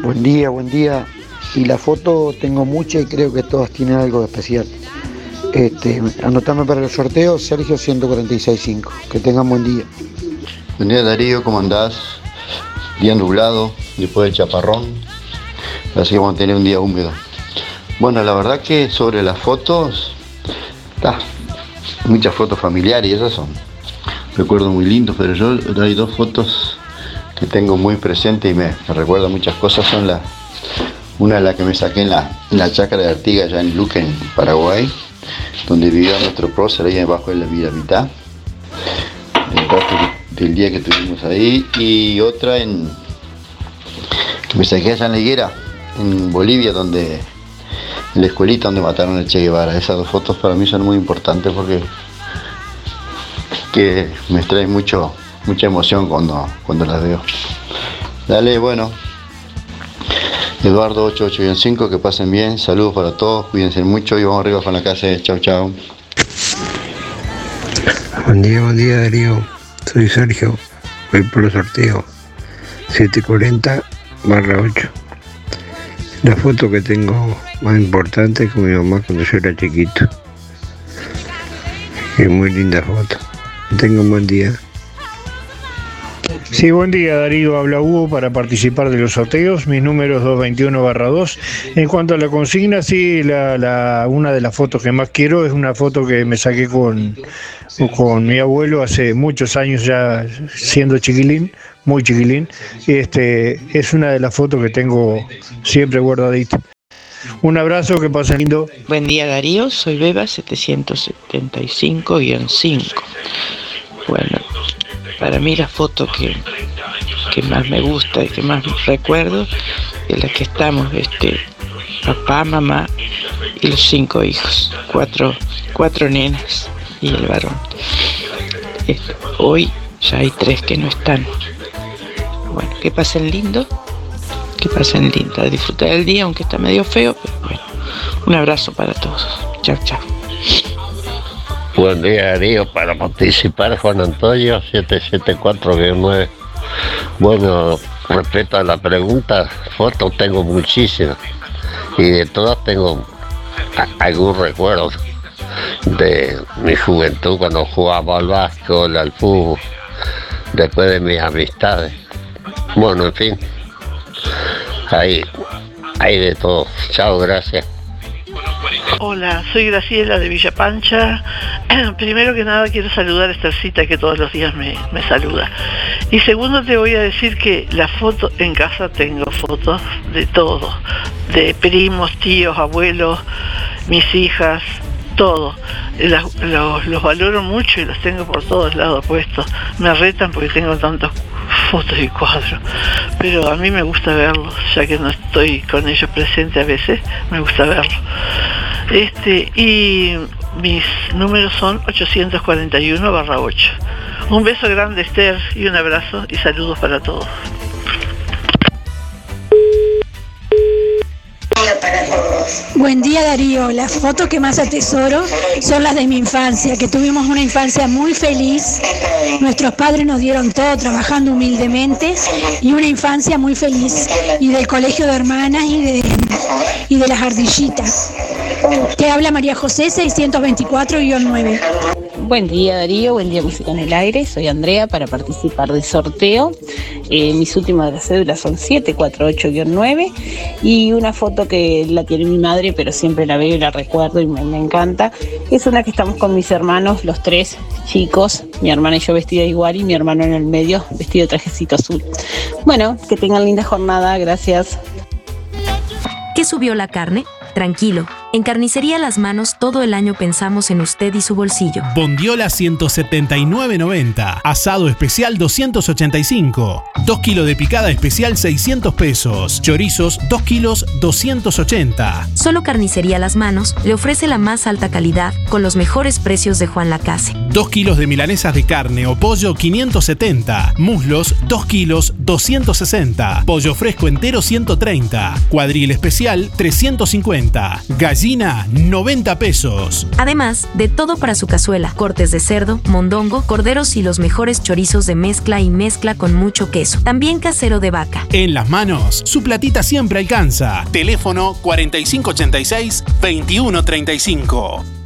Buen día, buen día. Y la foto tengo mucha y creo que todas tienen algo de especial. Este, anotame para el sorteo, Sergio 1465. Que tengan buen día. Buen día Darío, ¿cómo andás? Día nublado, después del chaparrón. Así que vamos a tener un día húmedo. Bueno, la verdad que sobre las fotos, muchas fotos familiares esas son recuerdos muy lindos, pero yo hay dos fotos que tengo muy presente y me, me recuerda muchas cosas. Son las, una de las que me saqué en la, chacra de Artigas, allá en Luque, en Paraguay. donde vivía nuestro prócer, ahí abajo de la Villa Mitad. El del día que estuvimos ahí. Y otra en que me saqué allá en la higuera, en Bolivia, donde en la escuelita donde mataron al Che Guevara. Esas dos fotos para mí son muy importantes porque que me traen mucho, mucha emoción cuando, cuando las veo. Dale, bueno. Eduardo 88-5, que pasen bien, saludos para todos, cuídense mucho y vamos arriba con la casa. Chau, chau. Buen día, buen día Darío. Soy Sergio. Voy por el sorteo. 740 barra 8. La foto que tengo más importante es con mi mamá cuando yo era chiquito. Es muy linda foto. Tengo un buen día. Sí, buen día Darío, habla Hugo para participar de los sorteos, mis números 221-2. En cuanto a la consigna, sí, la, la- una de las fotos que más quiero es una foto que me saqué con, con mi abuelo hace muchos años ya siendo chiquilín, muy chiquilín. Este, es una de las fotos que tengo siempre guardadita. Un abrazo, que pasen lindo. Buen día Darío, soy Beba 775-5. Bueno, para mí la foto que, que más me gusta y que más recuerdo es la que estamos, este, papá, mamá y los cinco hijos, cuatro, cuatro nenas y el varón. Hoy ya hay tres que no están. Bueno, que pasen lindo, que pasen lindo, a disfrutar del día, aunque está medio feo, pero bueno, un abrazo para todos. Chao, chao. Buen día, Darío. Para participar, Juan Antonio, 774-9. Bueno, respecto a la pregunta, fotos tengo muchísimas. Y de todas tengo algún recuerdo de mi juventud cuando jugaba al básquetbol, al fútbol, después de mis amistades. Bueno, en fin, ahí, hay de todo. Chao, gracias. Hola, soy Graciela de Villa Pancha. Primero que nada quiero saludar a Estercita que todos los días me, me saluda. Y segundo te voy a decir que la foto, en casa tengo fotos de todo, de primos, tíos, abuelos, mis hijas, todo. Los, valoro mucho y los tengo por todos lados puestos. Me retan porque tengo tantas fotos y cuadros. Pero a mí me gusta verlos, ya que no estoy con ellos presentes a veces, me gusta verlos. Este, y mis números son 841 barra 8. Un beso grande Esther y un abrazo y saludos para todos. Buen día Darío, las fotos que más atesoro son las de mi infancia, que tuvimos una infancia muy feliz. Nuestros padres nos dieron todo trabajando humildemente y una infancia muy feliz. Y del colegio de hermanas y de, y de las ardillitas. Te habla María José 624-9. Buen día Darío, buen día Música en el Aire, soy Andrea para participar del sorteo. Eh, mis últimas de las cédulas son 748-9 y una foto que la tiene mi madre, pero siempre la veo y la recuerdo y me, encanta. Es una que estamos con mis hermanos, los tres chicos, mi hermana y yo vestida igual y mi hermano en el medio vestido de trajecito azul. Bueno, que tengan linda jornada, gracias. ¿Qué subió la carne? Tranquilo, en Carnicería Las Manos todo el año pensamos en usted y su bolsillo. Bondiola 179.90. Asado especial 285. 2 kilos de picada especial 600 pesos. Chorizos 2 kilos 280. Solo Carnicería Las Manos le ofrece la más alta calidad con los mejores precios de Juan Lacase. 2 kilos de milanesas de carne o pollo 570. Muslos 2 kilos 260. Pollo fresco entero 130. Cuadril especial 350. Gallina 90 pesos. Además de todo para su cazuela, cortes de cerdo, mondongo, corderos y los mejores chorizos de mezcla y mezcla con mucho queso. También casero de vaca. En las manos, su platita siempre alcanza. Teléfono 4586-2135.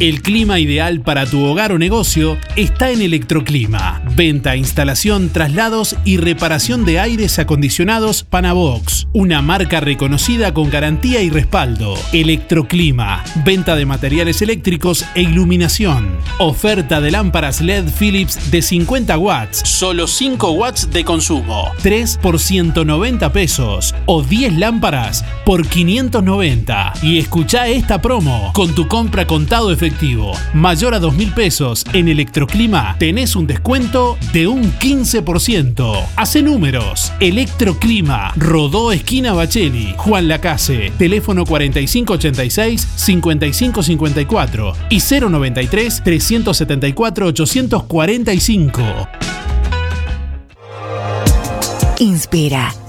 El clima ideal para tu hogar o negocio está en Electroclima. Venta, instalación, traslados y reparación de aires acondicionados Panavox. Una marca reconocida con garantía y respaldo. Electroclima. Venta de materiales eléctricos e iluminación. Oferta de lámparas LED Philips de 50 watts. Solo 5 watts de consumo. 3 por 190 pesos. O 10 lámparas por 590. Y escucha esta promo. Con tu compra contado efectivo mayor a 2 mil pesos en Electroclima tenés un descuento de un 15%. Hace números. Electroclima. Rodó esquina Bacheli. Juan Lacase. Teléfono 4586-5554 y 093-374-845. Inspira.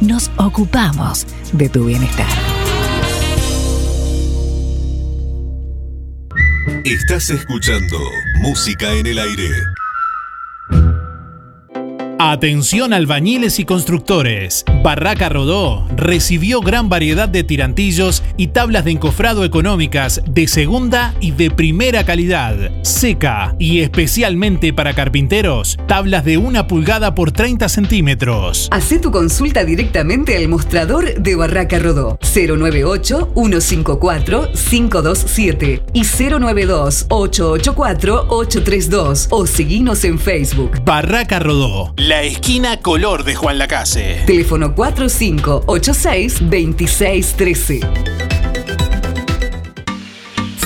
nos ocupamos de tu bienestar. Estás escuchando Música en el Aire. Atención albañiles y constructores. Barraca Rodó recibió gran variedad de tirantillos y tablas de encofrado económicas de segunda y de primera calidad. Seca y especialmente para carpinteros, tablas de una pulgada por 30 centímetros. Hacé tu consulta directamente al mostrador de Barraca Rodó 098-154-527 y 092-884-832 o seguinos en Facebook. Barraca Rodó la esquina color de Juan Lacase. Teléfono 4586-2613.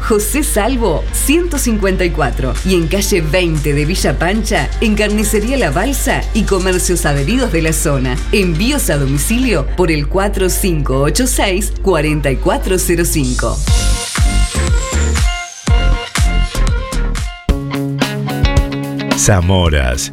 José Salvo 154 y en calle 20 de Villa Pancha, en Carnicería La Balsa y comercios adheridos de la zona. Envíos a domicilio por el 4586 4405. Zamoras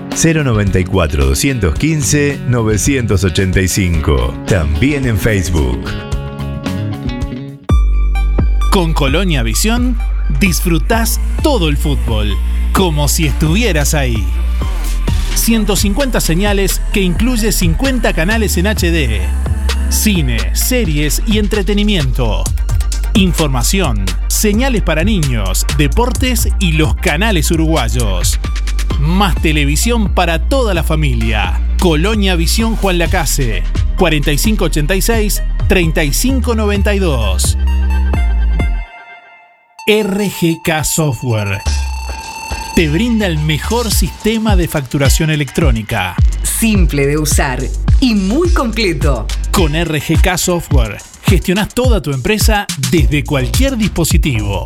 094 215 985. También en Facebook. Con Colonia Visión disfrutás todo el fútbol, como si estuvieras ahí. 150 señales que incluye 50 canales en HD. Cine, series y entretenimiento. Información, señales para niños, deportes y los canales uruguayos. Más televisión para toda la familia. Colonia Visión Juan Lacase. 4586-3592. RGK Software. Te brinda el mejor sistema de facturación electrónica. Simple de usar y muy completo. Con RGK Software gestionas toda tu empresa desde cualquier dispositivo.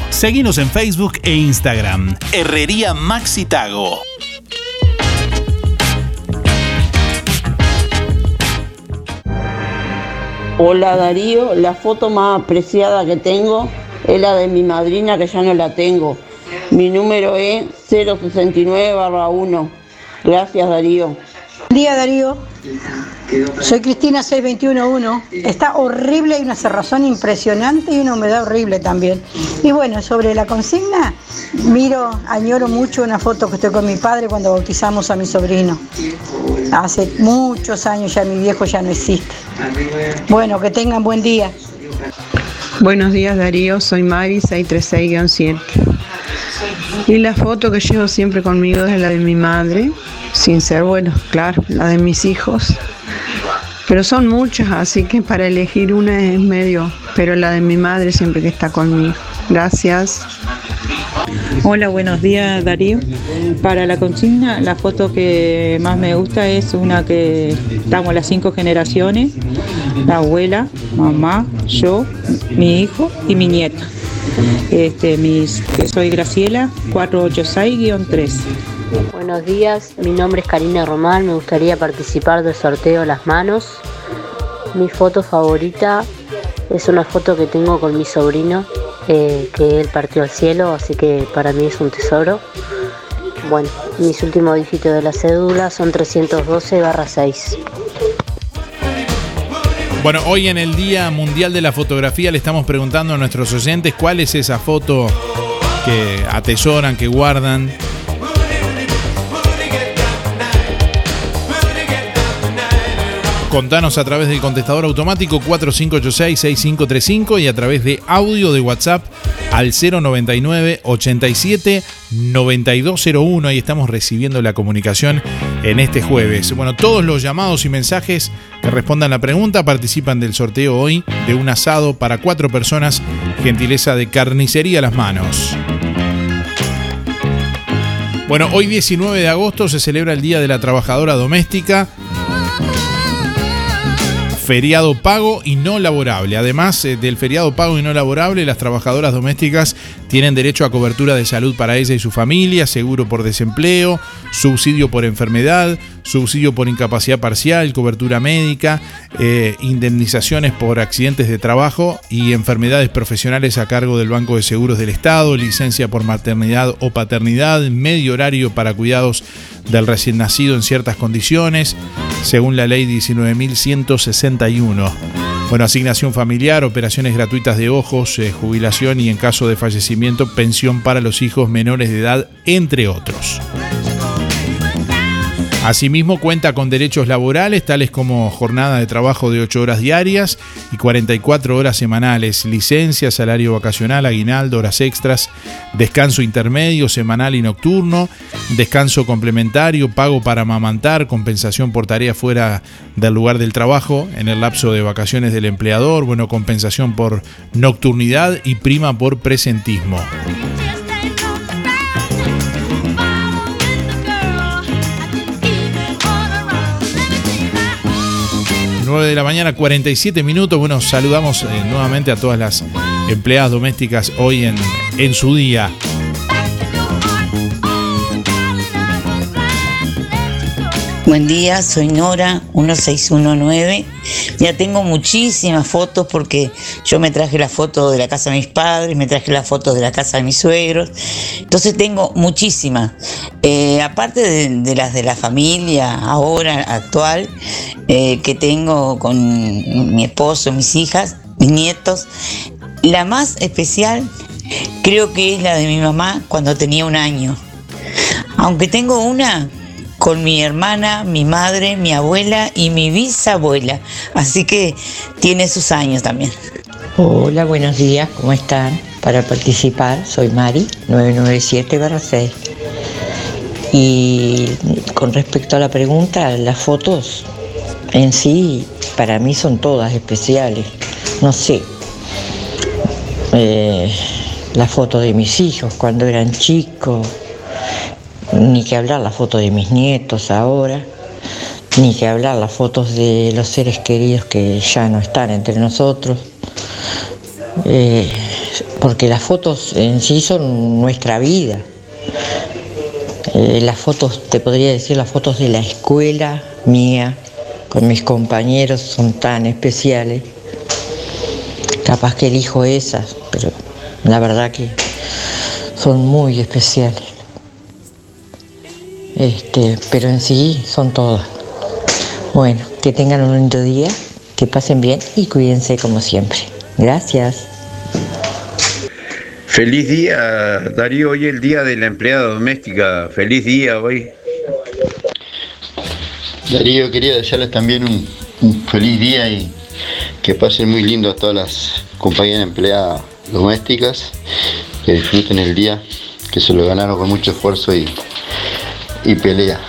Seguinos en Facebook e Instagram. Herrería Maxi Tago. Hola Darío, la foto más apreciada que tengo es la de mi madrina que ya no la tengo. Mi número es 069-1. Gracias Darío. Día Darío. Soy Cristina 6211. Está horrible, hay una cerrazón impresionante y una humedad horrible también. Y bueno, sobre la consigna, miro, añoro mucho una foto que estoy con mi padre cuando bautizamos a mi sobrino. Hace muchos años ya mi viejo ya no existe. Bueno, que tengan buen día. Buenos días Darío, soy Mari 636-7. Y la foto que llevo siempre conmigo es la de mi madre, sin ser, bueno, claro, la de mis hijos. Pero son muchas, así que para elegir una es medio, pero la de mi madre siempre que está conmigo. Gracias. Hola, buenos días Darío. Para la consigna, la foto que más me gusta es una que estamos las cinco generaciones, la abuela, mamá, yo, mi hijo y mi nieta. Este, mis, soy Graciela, 486-3. Buenos días, mi nombre es Karina Román, me gustaría participar del sorteo Las Manos. Mi foto favorita es una foto que tengo con mi sobrino, eh, que él partió al cielo, así que para mí es un tesoro. Bueno, mis últimos dígitos de la cédula son 312-6. Bueno, hoy en el Día Mundial de la Fotografía le estamos preguntando a nuestros oyentes cuál es esa foto que atesoran, que guardan. Contanos a través del contestador automático 4586-6535 y a través de audio de WhatsApp al 099 87 9201. Ahí estamos recibiendo la comunicación en este jueves. Bueno, todos los llamados y mensajes que respondan la pregunta participan del sorteo hoy de un asado para cuatro personas, gentileza de carnicería a las manos. Bueno, hoy 19 de agosto se celebra el Día de la Trabajadora Doméstica feriado pago y no laborable. Además eh, del feriado pago y no laborable, las trabajadoras domésticas tienen derecho a cobertura de salud para ella y su familia, seguro por desempleo, subsidio por enfermedad, subsidio por incapacidad parcial, cobertura médica, eh, indemnizaciones por accidentes de trabajo y enfermedades profesionales a cargo del Banco de Seguros del Estado, licencia por maternidad o paternidad, medio horario para cuidados del recién nacido en ciertas condiciones, según la ley 19.161. Bueno, asignación familiar, operaciones gratuitas de ojos, eh, jubilación y en caso de fallecimiento, pensión para los hijos menores de edad, entre otros. Asimismo, cuenta con derechos laborales, tales como jornada de trabajo de 8 horas diarias y 44 horas semanales, licencia, salario vacacional, aguinaldo, horas extras, descanso intermedio, semanal y nocturno, descanso complementario, pago para amamantar, compensación por tarea fuera del lugar del trabajo en el lapso de vacaciones del empleador, bueno, compensación por nocturnidad y prima por presentismo. 9 de la mañana, 47 minutos. Bueno, saludamos eh, nuevamente a todas las empleadas domésticas hoy en, en su día. Buen día, soy Nora, 1619. Ya tengo muchísimas fotos porque yo me traje la foto de la casa de mis padres, me traje las fotos de la casa de mis suegros. Entonces tengo muchísimas. Eh, aparte de, las de la familia ahora actual, eh, que tengo con mi esposo, mis hijas, mis nietos, la más especial creo que es la de mi mamá cuando tenía un año. Aunque tengo una con mi hermana, mi madre, mi abuela y mi bisabuela. Así que tiene sus años también. Hola, buenos días, ¿cómo están? para participar. Soy Mari, 997-6. Y con respecto a la pregunta, las fotos en sí para mí son todas especiales. No sé, eh, la foto de mis hijos cuando eran chicos, ni que hablar la foto de mis nietos ahora, ni que hablar las fotos de los seres queridos que ya no están entre nosotros, eh, porque las fotos en sí son nuestra vida. Eh, las fotos, te podría decir, las fotos de la escuela mía, con mis compañeros, son tan especiales. Capaz que elijo esas, pero la verdad que son muy especiales. Este, pero en sí son todas. Bueno, que tengan un lindo día, que pasen bien y cuídense como siempre. Gracias. Feliz día, Darío. Hoy es el día de la empleada doméstica. Feliz día hoy. Darío, quería desearles también un, un feliz día y que pasen muy lindo a todas las compañeras empleadas domésticas, que disfruten el día, que se lo ganaron con mucho esfuerzo y, y pelea.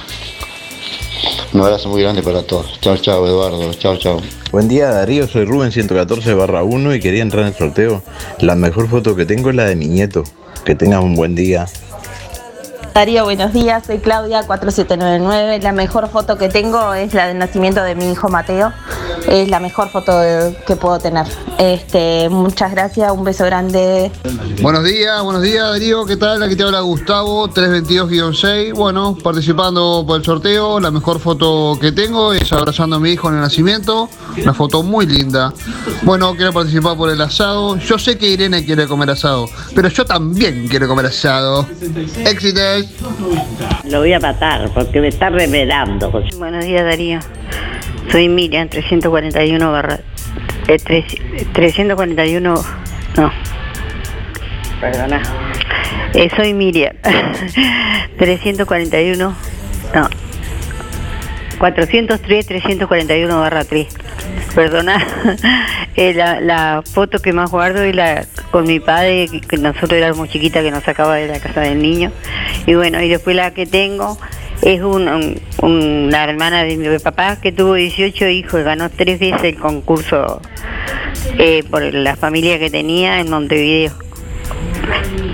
Un abrazo muy grande para todos. Chao, chao, Eduardo. Chao, chao. Buen día Darío, soy Rubén 114 barra 1 y quería entrar en el sorteo. La mejor foto que tengo es la de mi nieto. Que tengas un buen día. Darío, buenos días, soy Claudia 4799. La mejor foto que tengo es la del nacimiento de mi hijo Mateo. Es la mejor foto que puedo tener. Este, muchas gracias, un beso grande. Buenos días, buenos días Darío, ¿qué tal? Aquí te habla Gustavo, 322-6. Bueno, participando por el sorteo, la mejor foto que tengo es abrazando a mi hijo en el nacimiento. Una foto muy linda. Bueno, quiero participar por el asado. Yo sé que Irene quiere comer asado, pero yo también quiero comer asado. Éxitos. Lo voy a matar porque me está revelando. Buenos días Darío. Soy Miriam, 341 barra... eh, tres- 341... No. Perdona. Eh, soy Miriam. 341... No. 403, 341 barra 3. Perdona. Eh, la, la foto que más guardo es la con mi padre, que, nosotros éramos chiquitas que nos sacaba de la casa del niño. Y bueno, y después la que tengo es un- un- una hermana de mi papá que tuvo 18 hijos y ganó tres veces el concurso eh, por la familia que tenía en Montevideo,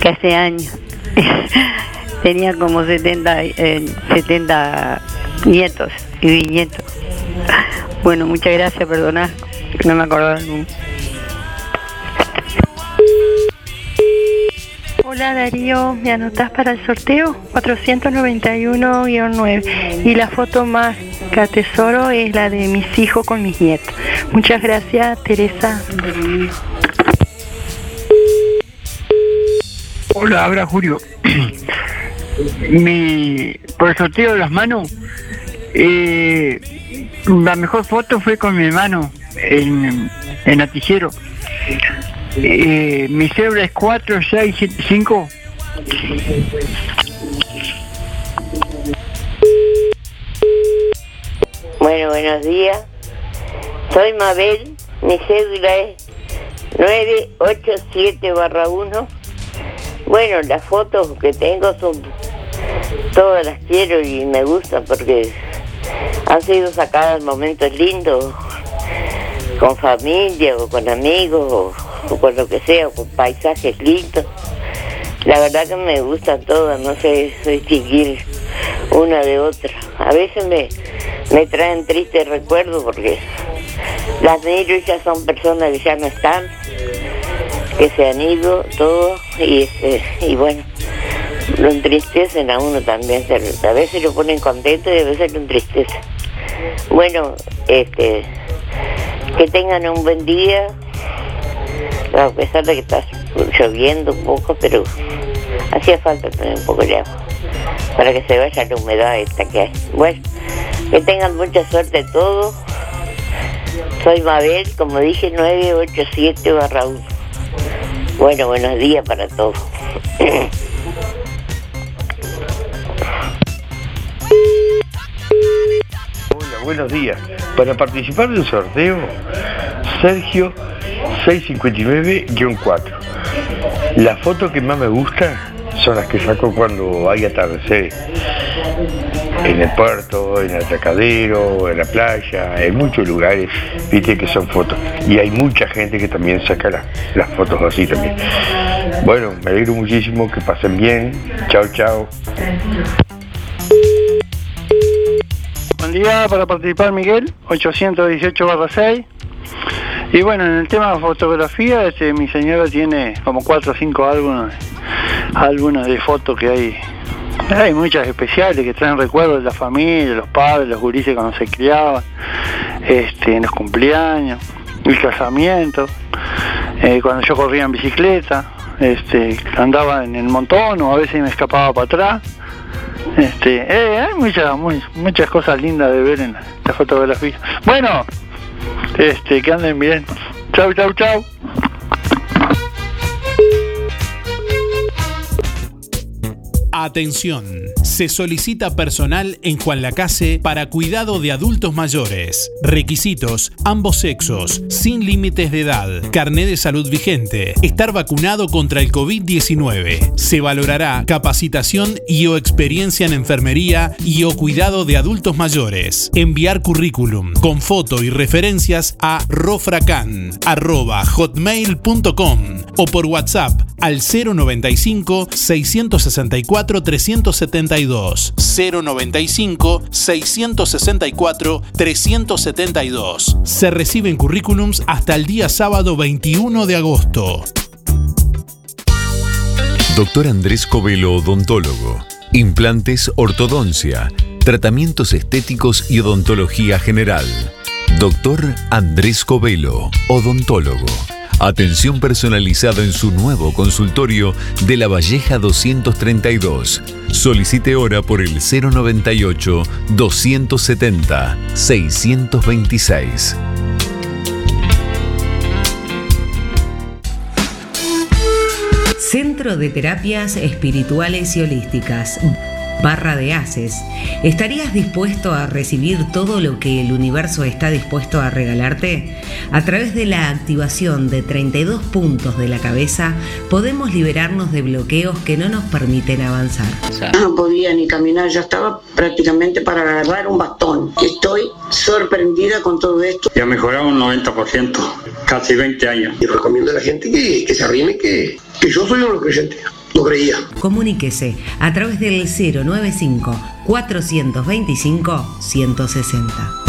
que hace años. tenía como 70, eh, 70 nietos y bisnietos. Bueno, muchas gracias, perdona, no me acordaba Hola Darío, ¿me anotás para el sorteo? 491-9. Y la foto más que atesoro es la de mis hijos con mis nietos. Muchas gracias, Teresa. Hola, habla Julio. Mi, por el sorteo de las manos, eh, la mejor foto fue con mi hermano en, en Atillero. Eh, mi cédula es 4675. Bueno, buenos días. Soy Mabel, mi cédula es 987 barra 1. Bueno, las fotos que tengo son, todas las quiero y me gustan porque han sido sacadas en momentos lindos, con familia o con amigos o con lo que sea, o con paisajes lindos. La verdad que me gustan todas, no sé distinguir una de otra. A veces me, me traen tristes recuerdos porque las y ya son personas que ya no están, que se han ido, todo, y, este, y bueno, lo entristecen a uno también. A veces lo ponen contento y a veces lo entristecen. Bueno, este, que tengan un buen día, a pesar de que está lloviendo un poco, pero hacía falta tener un poco de agua para que se vaya la humedad esta que hay. Bueno, que tengan mucha suerte todos. Soy Mabel, como dije, 987 barra 1. Bueno, buenos días para todos. Hola, buenos días. Para participar del sorteo, Sergio 659-4. Las fotos que más me gustan son las que saco cuando hay atardecer. En el puerto, en el atracadero, en la playa, en muchos lugares, viste que son fotos. Y hay mucha gente que también saca la- las fotos así también. Bueno, me alegro muchísimo, que pasen bien. Chao, chao. Buen día para participar Miguel, 818-6. Y bueno, en el tema de fotografía, este, mi señora tiene como 4 o 5 álbumes, álbumes de fotos que hay. Hay muchas especiales que traen recuerdos de la familia, de los padres, los gurises cuando se criaban, este, en los cumpleaños, el casamiento, eh, cuando yo corría en bicicleta, este, andaba en el montón o a veces me escapaba para atrás. Este, eh, hay muchas, muy- muchas cosas lindas de ver en la, fotografía. Bueno, este, que anden bien. Chau, chau, chau. Atención, se solicita personal en Juan Lacase para cuidado de adultos mayores. Requisitos, ambos sexos, sin límites de edad, carné de salud vigente, estar vacunado contra el COVID-19. Se valorará capacitación y o experiencia en enfermería y o cuidado de adultos mayores. Enviar currículum con foto y referencias a rofracan@hotmail.com o por WhatsApp al 095 664 372 095 664 372. Se reciben currículums hasta el día sábado 21 de agosto. Doctor Andrés Covelo, odontólogo. Implantes, ortodoncia, tratamientos estéticos y odontología general. Doctor Andrés Covelo, odontólogo. Atención personalizada en su nuevo consultorio de La Valleja 232. Solicite hora por el 098 270 626. Centro de Terapias Espirituales y Holísticas. Barra de Haces. ¿Estarías dispuesto a recibir todo lo que el universo está dispuesto a regalarte? A través de la activación de 32 puntos de la cabeza, podemos liberarnos de bloqueos que no nos permiten avanzar. No podía ni caminar, ya estaba prácticamente para agarrar un bastón. Estoy sorprendida con todo esto. Ya ha mejorado un 90%, casi 20 años. Y recomiendo a la gente que, que se arrime, que, que yo soy un creyente. No creía. Comuníquese a través del 095 425 160.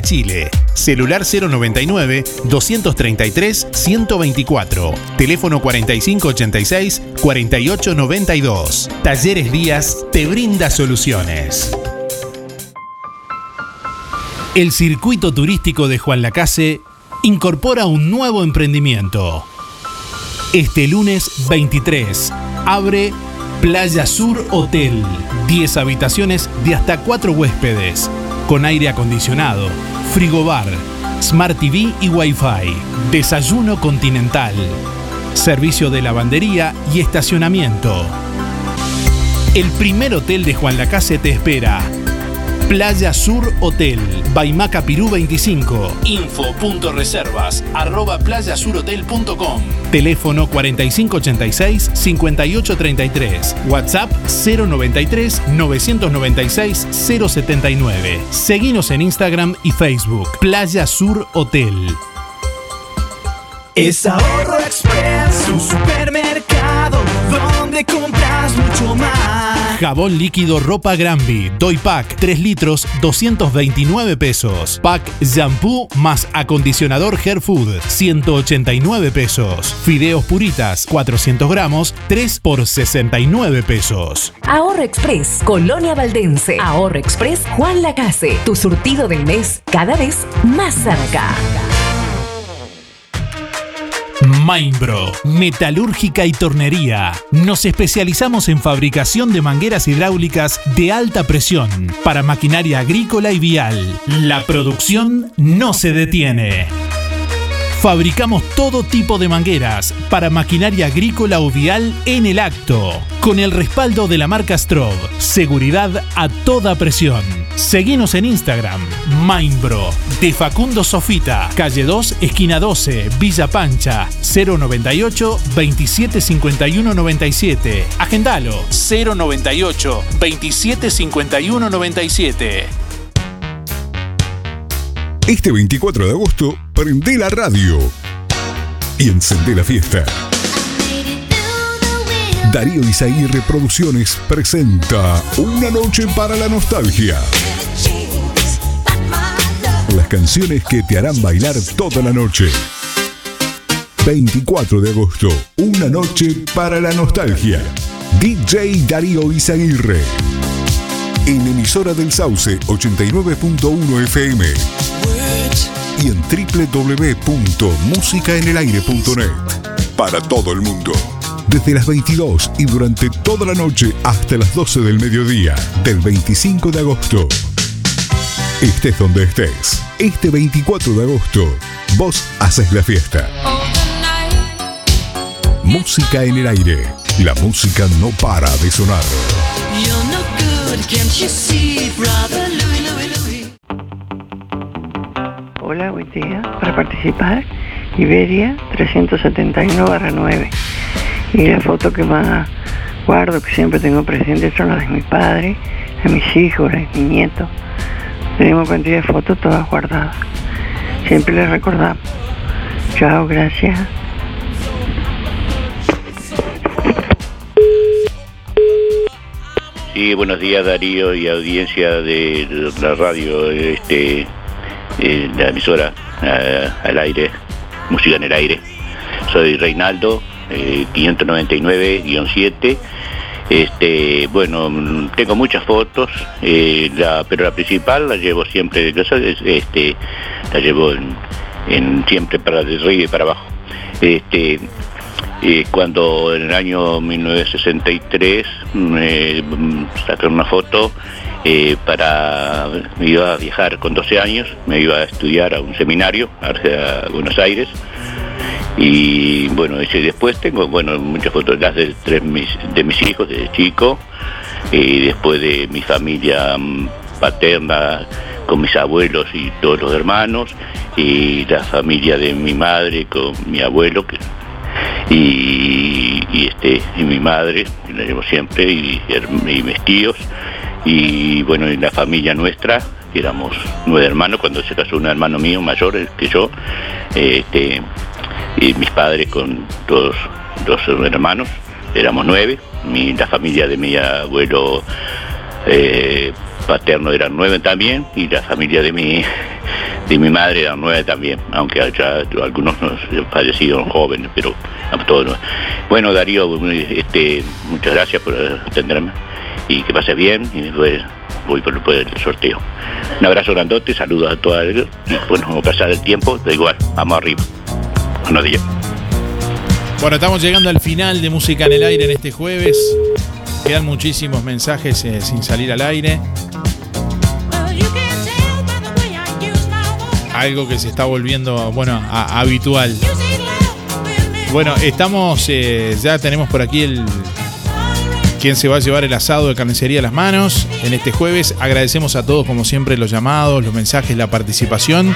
Chile. Celular 099-233-124. Teléfono 4586-4892. Talleres Díaz te brinda soluciones. El circuito turístico de Juan Lacase incorpora un nuevo emprendimiento. Este lunes 23 abre Playa Sur Hotel. 10 habitaciones de hasta 4 huéspedes, con aire acondicionado, frigobar, Smart TV y Wi-Fi. Desayuno continental. Servicio de lavandería y estacionamiento. El primer hotel de Juan Lacase te espera. Playa Sur Hotel, Baimaca Pirú 25. Info.reservas arroba playasurhotel.com. Teléfono 4586-5833. WhatsApp 093-996-079. Seguinos en Instagram y Facebook. Playa Sur Hotel. Es Ahorro Express, un supermercado donde compras mucho más. Jabón líquido ropa Granby, Doy Pack, 3 litros, 229 pesos. Pack shampoo más acondicionador Hair Food, 189 pesos. Fideos puritas, 400 gramos, 3 por 69 pesos. Ahorro Express, Colonia Valdense. Ahorro Express, Juan Lacase. Tu surtido del mes cada vez más cerca. Mainbro, metalúrgica y tornería. Nos especializamos en fabricación de mangueras hidráulicas de alta presión para maquinaria agrícola y vial. La producción no se detiene. Fabricamos todo tipo de mangueras para maquinaria agrícola o vial en el acto, con el respaldo de la marca Strob. Seguridad a toda presión. Seguinos en Instagram, Mainbro, de Facundo Sofita, calle 2, esquina 12, Villa Pancha, 098 2751 97. Agendalo, 098 2751 97. Este 24 de agosto, prende la radio y encendé la fiesta. Darío Izaguirre Producciones presenta Una noche para la nostalgia. Las canciones que te harán bailar toda la noche. 24 de agosto, Una noche para la nostalgia. DJ Darío Izaguirre. En emisora del Sauce 89.1 FM y en www.musicaenelaire.net. Para todo el mundo. Desde las 22 y durante toda la noche hasta las 12 del mediodía del 25 de agosto. Estés donde estés. Este 24 de agosto, vos haces la fiesta. Música en el aire. La música no para de sonar. Hola, buen día. Para participar, Iberia 371-9. Y la foto que más guardo, que siempre tengo presente, son las de mi padre, de mis hijos, de mis nietos. Tenemos cantidad de fotos todas guardadas. Siempre les recordamos. Chao, gracias. Sí, buenos días Darío y audiencia de la radio, este, eh, la emisora eh, al aire, música en el aire. Soy Reinaldo, eh, 599-7. Este, bueno, tengo muchas fotos, eh, la- pero la principal la llevo siempre este, la llevo en, en- siempre para arriba y para abajo. Este, eh, cuando en el año 1963 me mm, sacaron una foto eh, para me iba a viajar con 12 años, me iba a estudiar a un seminario a Buenos Aires. Y bueno, ese después tengo bueno muchas fotos las de tres de mis hijos desde chico y después de mi familia mm, paterna con mis abuelos y todos los hermanos y la familia de mi madre con mi abuelo y, y, este y mi madre que siempre y, y mis tíos y bueno y la familia nuestra éramos nueve hermanos cuando se casó un hermano mío mayor que yo este y mis padres con dos, dos hermanos éramos nueve mi, la familia de mi abuelo eh, paterno eran nueve también y la familia de mi de mi madre eran nueve también, aunque ya algunos nos fallecieron jóvenes, pero todos. no. Bueno, Darío, este, muchas gracias por atenderme y que pases bien y después voy por, por el sorteo. Un abrazo grandote, saludos a todos y bueno, como pasar el tiempo, da igual, vamos arriba. Buenos días. Bueno, estamos llegando al final de Música en el Aire en este jueves. Quedan muchísimos mensajes eh, sin salir al aire. Algo que se está volviendo, bueno, habitual. Bueno, estamos, eh, ya tenemos por aquí el... ¿Quién se va a llevar el asado de carnicería a las manos en este jueves? Agradecemos a todos, como siempre, los llamados, los mensajes, la participación.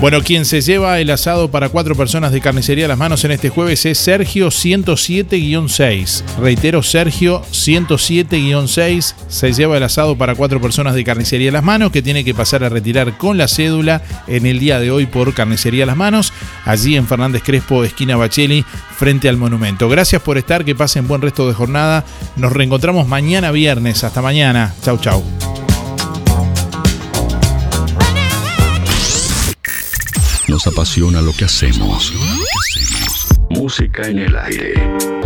Bueno, quien se lleva el asado para cuatro personas de carnicería a las manos en este jueves es Sergio 107-6. Reitero, Sergio 107-6 se lleva el asado para cuatro personas de carnicería a las manos que tiene que pasar a retirar con la cédula en el día de hoy por carnicería a las manos, allí en Fernández Crespo, esquina Bacheli, frente al monumento. Gracias por estar, que pasen buen resto de jornada. Nos reencontramos mañana viernes. Hasta mañana. Chau, chau. Nos apasiona lo que hacemos. Música en el aire.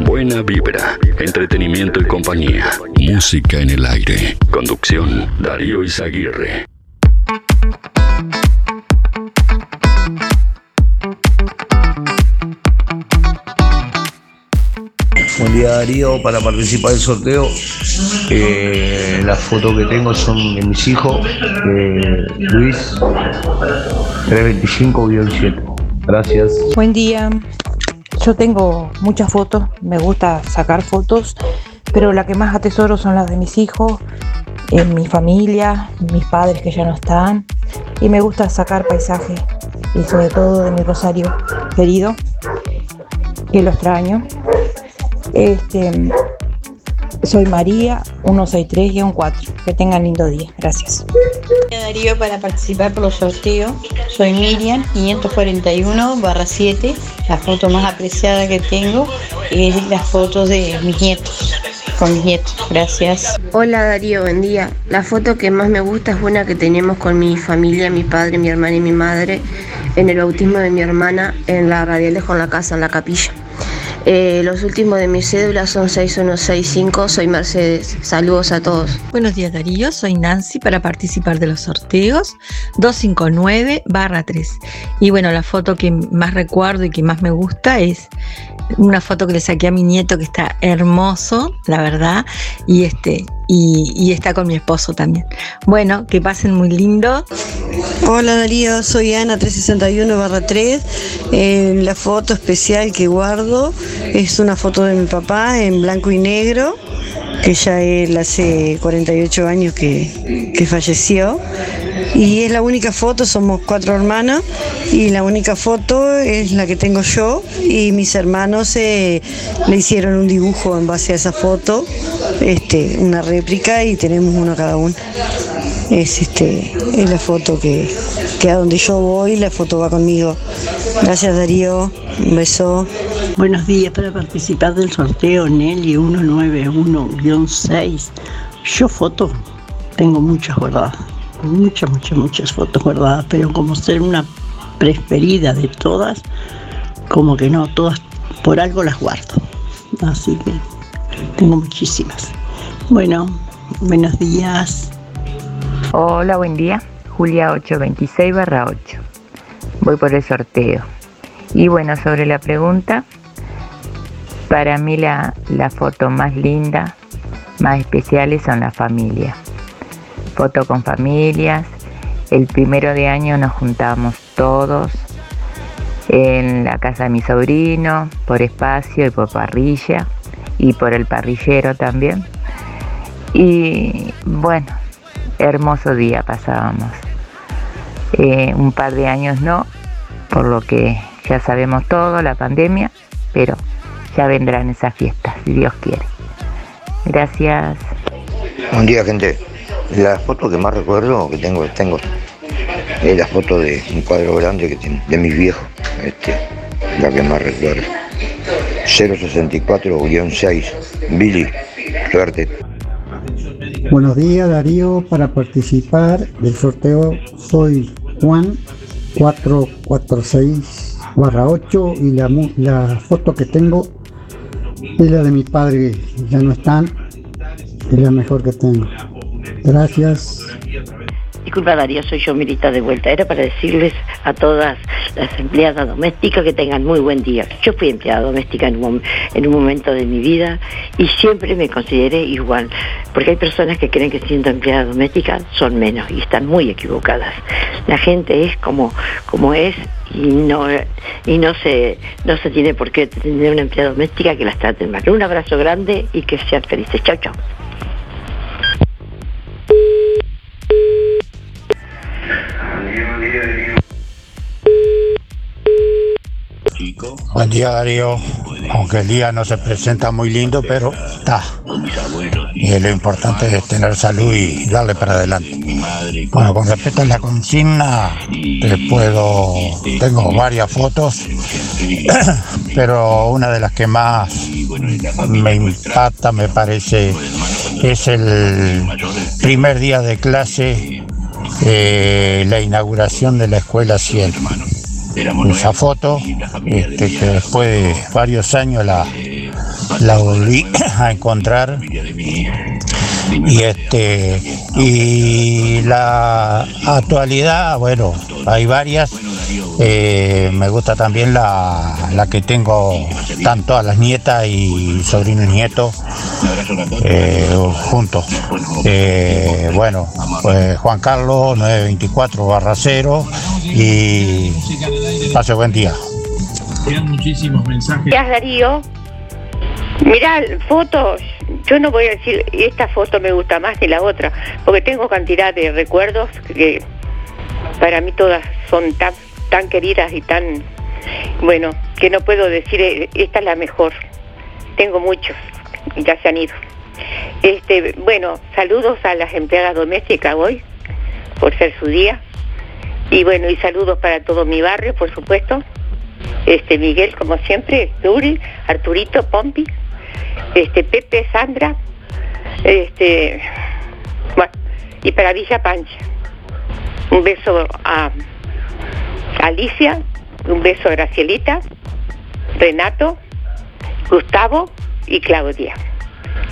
Buena vibra, entretenimiento y compañía. Música en el aire. Conducción, Darío Izaguirre. Buen día Darío, para participar del sorteo. eh, las fotos que tengo son de mis hijos, eh, Luis 325-7. Gracias. Buen día. Yo tengo muchas fotos, me gusta sacar fotos, pero la que más atesoro son las de mis hijos, en mi familia, mis padres que ya no están, y me gusta sacar paisajes, y sobre todo de mi Rosario querido, que lo extraño. Este, soy María 163-4. Que tengan lindo día. Gracias. Darío para participar por los sorteos. Soy Miriam 541-7. La foto más apreciada que tengo es la foto de mis nietos. Con mis nietos. Gracias. Hola Darío, buen día. La foto que más me gusta es una que tenemos con mi familia, mi padre, mi hermana y mi madre en el bautismo de mi hermana en la Radiales con la casa, en la capilla. Eh, los últimos de mi cédula son 6165, soy Mercedes. Saludos a todos. Buenos días Darío, soy Nancy para participar de los sorteos 259-3. Y bueno, la foto que más recuerdo y que más me gusta es una foto que le saqué a mi nieto que está hermoso, la verdad, y este y, está con mi esposo también. Bueno, que pasen muy lindo. Hola Darío, soy Ana 361-3. Eh, la foto especial que guardo es una foto de mi papá en blanco y negro, que ya él hace 48 años que, que falleció. Y es la única foto, somos cuatro hermanos, y la única foto es la que tengo yo, y mis hermanos eh, le hicieron un dibujo en base a esa foto, este, una réplica, y tenemos uno cada uno. Es, este, es la foto que, que a donde yo voy, la foto va conmigo. Gracias Darío, un beso. Buenos días para participar del sorteo Nelly 191-6. Yo fotos tengo muchas guardadas, muchas, muchas, muchas fotos guardadas, pero como ser una preferida de todas, como que no, todas por algo las guardo. Así que tengo muchísimas. Bueno, buenos días. Hola, buen día. Julia 826 barra 8. Voy por el sorteo. Y bueno, sobre la pregunta, para mí la, la foto más linda, más especiales son las familias. Foto con familias. El primero de año nos juntamos todos en la casa de mi sobrino, por espacio y por parrilla, y por el parrillero también. Y bueno, hermoso día pasábamos. Eh, un par de años no, por lo que ya sabemos todo, la pandemia, pero ya vendrán esas fiestas, si Dios quiere. Gracias. Buen día, gente. La foto que más recuerdo que tengo, tengo es la foto de un cuadro grande que tiene, de mis viejos. Este, la que más recuerdo. 064-6. Billy, suerte. Buenos días Darío, para participar del sorteo soy Juan 446 8 y la, la foto que tengo es la de mi padre, ya no están, es la mejor que tengo. Gracias. Disculpa Darío, soy yo Mirita de vuelta. Era para decirles a todas las empleadas domésticas que tengan muy buen día. Yo fui empleada doméstica en un, mom- en un momento de mi vida y siempre me consideré igual, porque hay personas que creen que siendo empleada doméstica son menos y están muy equivocadas. La gente es como, como es y no y no se no se tiene por qué tener una empleada doméstica que las traten mal. Un abrazo grande y que sean felices. Chao, chao. Buen día Darío, aunque el día no se presenta muy lindo, pero está. Y lo importante es tener salud y darle para adelante. Bueno, con respecto a la consigna, te puedo, tengo varias fotos, pero una de las que más me impacta, me parece, es el primer día de clase, eh, la inauguración de la escuela 100 esa foto, este, que después de varios años la, la volví a encontrar. Y este y la actualidad, bueno, hay varias, Eh, me gusta también la, la que tengo, están todas las nietas y sobrinos y nietos eh, juntos. Eh, bueno, pues Juan Carlos 924 barra 0 y pase buen día. Quedan muchísimos mensajes. Gracias, Darío. Mirá, fotos. Yo no voy a decir esta foto me gusta más ni la otra, porque tengo cantidad de recuerdos que para mí todas son tan, tan queridas y tan, bueno, que no puedo decir eh, esta es la mejor. Tengo muchos, ya se han ido. Este, bueno, saludos a las empleadas domésticas hoy, por ser su día. Y bueno, y saludos para todo mi barrio, por supuesto. Este, Miguel, como siempre, Duri, Arturito, Pompi, este, Pepe, Sandra, este, bueno, y para Villa Pancha. Un beso a Alicia, un beso a Gracielita, Renato, Gustavo y Claudia.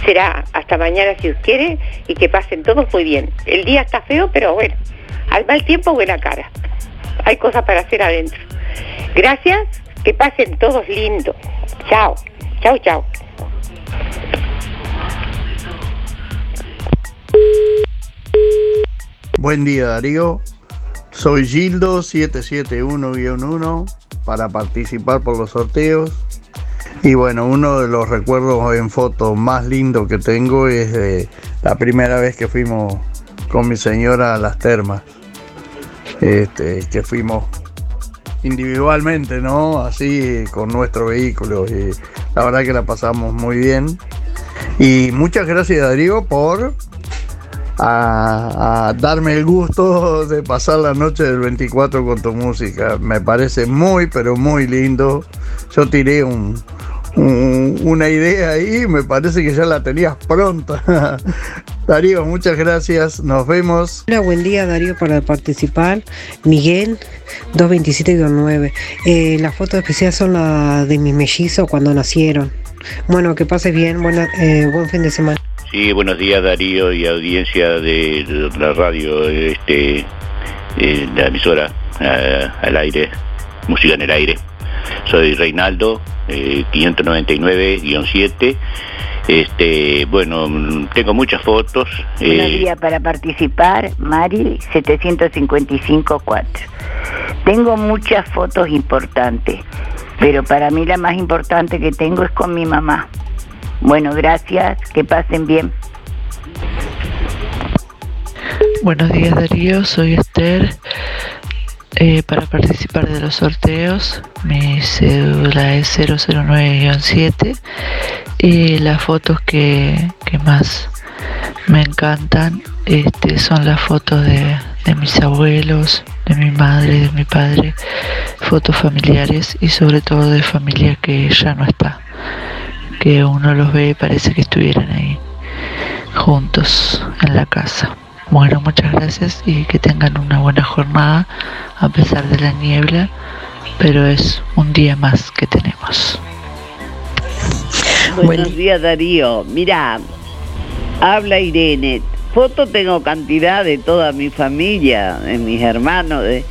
Será hasta mañana si Dios quiere y que pasen todos muy bien. El día está feo, pero bueno, al mal tiempo buena cara. Hay cosas para hacer adentro. Gracias, que pasen todos lindo. Chao, chao, chao. Buen día Darío, soy Gildo 771-1 para participar por los sorteos. Y bueno, uno de los recuerdos en foto más lindos que tengo es de la primera vez que fuimos con mi señora a las termas. Este, que fuimos individualmente, ¿no? Así con nuestro vehículo. Y la verdad que la pasamos muy bien. Y muchas gracias Darío por darme el gusto de pasar la noche del 24 con tu música. Me parece muy, pero muy lindo. Yo tiré un, un- una idea ahí, me parece que ya la tenías pronta. Darío, muchas gracias. Nos vemos. Hola, buen día Darío para participar. Miguel 227-9. Eh, las fotos especiales son las de mis mellizos cuando nacieron. Bueno, que pases bien, buena, eh, buen fin de semana. Sí, buenos días Darío y audiencia de la radio, este, eh, la emisora eh, al aire, música en el aire. Soy Reinaldo, eh, 599-7. Este, bueno, tengo muchas fotos. Buenos eh, días para participar, Mari 755-4. Tengo muchas fotos importantes, pero para mí la más importante que tengo es con mi mamá. Bueno, gracias, que pasen bien. Buenos días Darío, soy Esther. Eh, para participar de los sorteos, mi cédula es 009-7 y las fotos que, que más me encantan este, son las fotos de, de mis abuelos, de mi madre, de mi padre, fotos familiares y sobre todo de familia que ya no está, que uno los ve y parece que estuvieran ahí juntos en la casa. Bueno, muchas gracias y que tengan una buena jornada a pesar de la niebla, pero es un día más que tenemos. Buenos días Darío. Mira, habla Irene. Foto tengo cantidad de toda mi familia, de mis hermanos, de,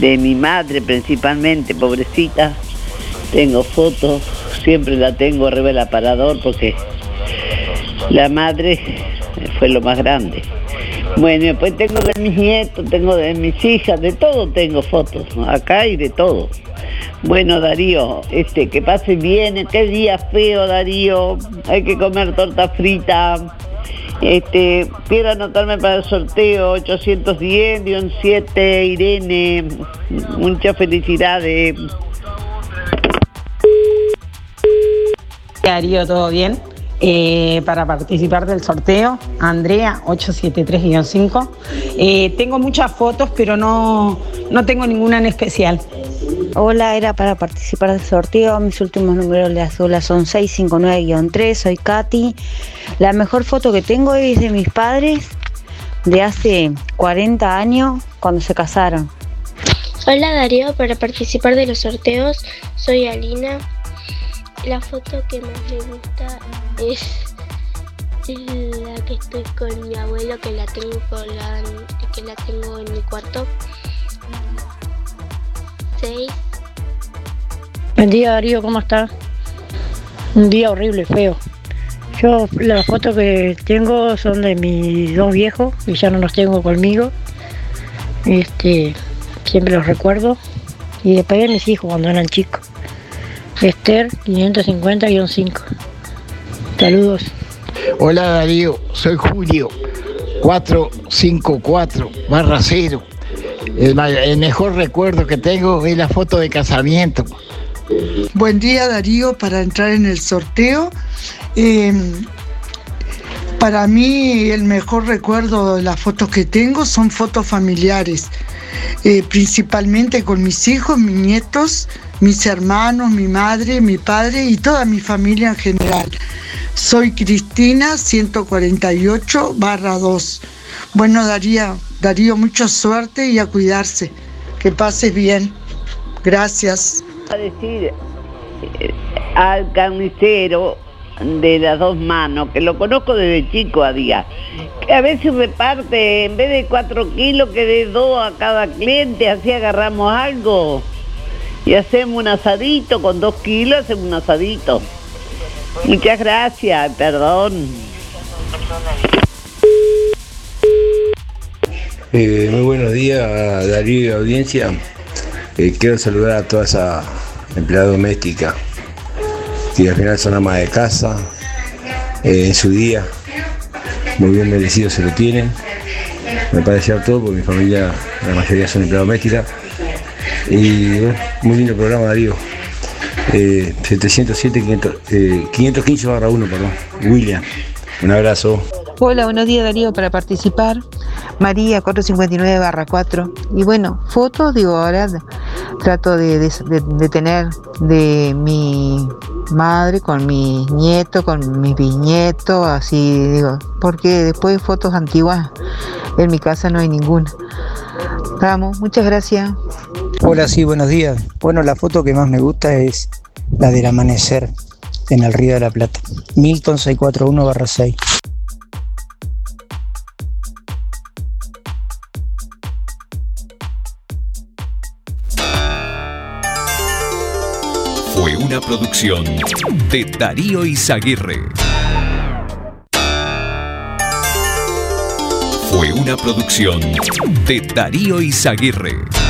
de mi madre principalmente, pobrecita. Tengo fotos, siempre la tengo arriba del aparador porque la madre fue lo más grande. Bueno, y después tengo de mis nietos, tengo de mis hijas, de todo tengo fotos, acá hay de todo. Bueno, Darío, este, que pase bien, qué día feo, Darío, hay que comer torta frita. Este, quiero anotarme para el sorteo 810-7, Irene, muchas felicidades. Darío, ¿todo bien? Eh, para participar del sorteo, Andrea 873-5. Eh, tengo muchas fotos, pero no, no tengo ninguna en especial. Hola, era para participar del sorteo. Mis últimos números de azul son 659-3. Soy Katy. La mejor foto que tengo es de mis padres de hace 40 años cuando se casaron. Hola Darío, para participar de los sorteos soy Alina. La foto que más me gusta es la que estoy con mi abuelo, que la tengo colgada- que la tengo en mi cuarto. 6. Buen día Darío, ¿cómo estás? Un día horrible, feo. Yo las fotos que tengo son de mis dos viejos y ya no los tengo conmigo. Este, siempre los recuerdo. Y después de mis hijos cuando eran chicos. Esther 550-5. Saludos. Hola Darío, soy Julio, 454 barra 0. El, el mejor recuerdo que tengo es la foto de casamiento. Buen día Darío para entrar en el sorteo. Eh, para mí el mejor recuerdo de las fotos que tengo son fotos familiares, eh, principalmente con mis hijos, mis nietos, mis hermanos, mi madre, mi padre y toda mi familia en general. Soy Cristina 148 barra 2. Bueno Darío, Darío, mucha suerte y a cuidarse. Que pases bien. Gracias. a decir eh, al carnicero de las dos manos, que lo conozco desde chico a día, que a veces reparte, en vez de cuatro kilos, que de dos a cada cliente, así agarramos algo y hacemos un asadito, con dos kilos hacemos un asadito. Muchas gracias, perdón. Eh, muy buenos días, Darío y audiencia. Eh, quiero saludar a toda esa empleada doméstica que al final son amas de casa, eh, en su día, muy bien merecido se lo tienen. Me parece a todo porque mi familia, la mayoría son empleadas domésticas. Y bueno, muy lindo programa, Darío. Eh, 707 500, eh, 515 barra 1, perdón. William, un abrazo. Hola, buenos días Darío, para participar. María 459 barra 4. Y bueno, fotos, digo, ahora trato de, de- tener de mi madre con mis nietos, con mis bisnietos, así digo, porque después fotos antiguas en mi casa no hay ninguna. Vamos, muchas gracias. Hola, sí, buenos días. Bueno, la foto que más me gusta es la del amanecer en el Río de la Plata. Milton 641-6. Fue una producción de Darío Izaguirre. Fue una producción de Darío Izaguirre.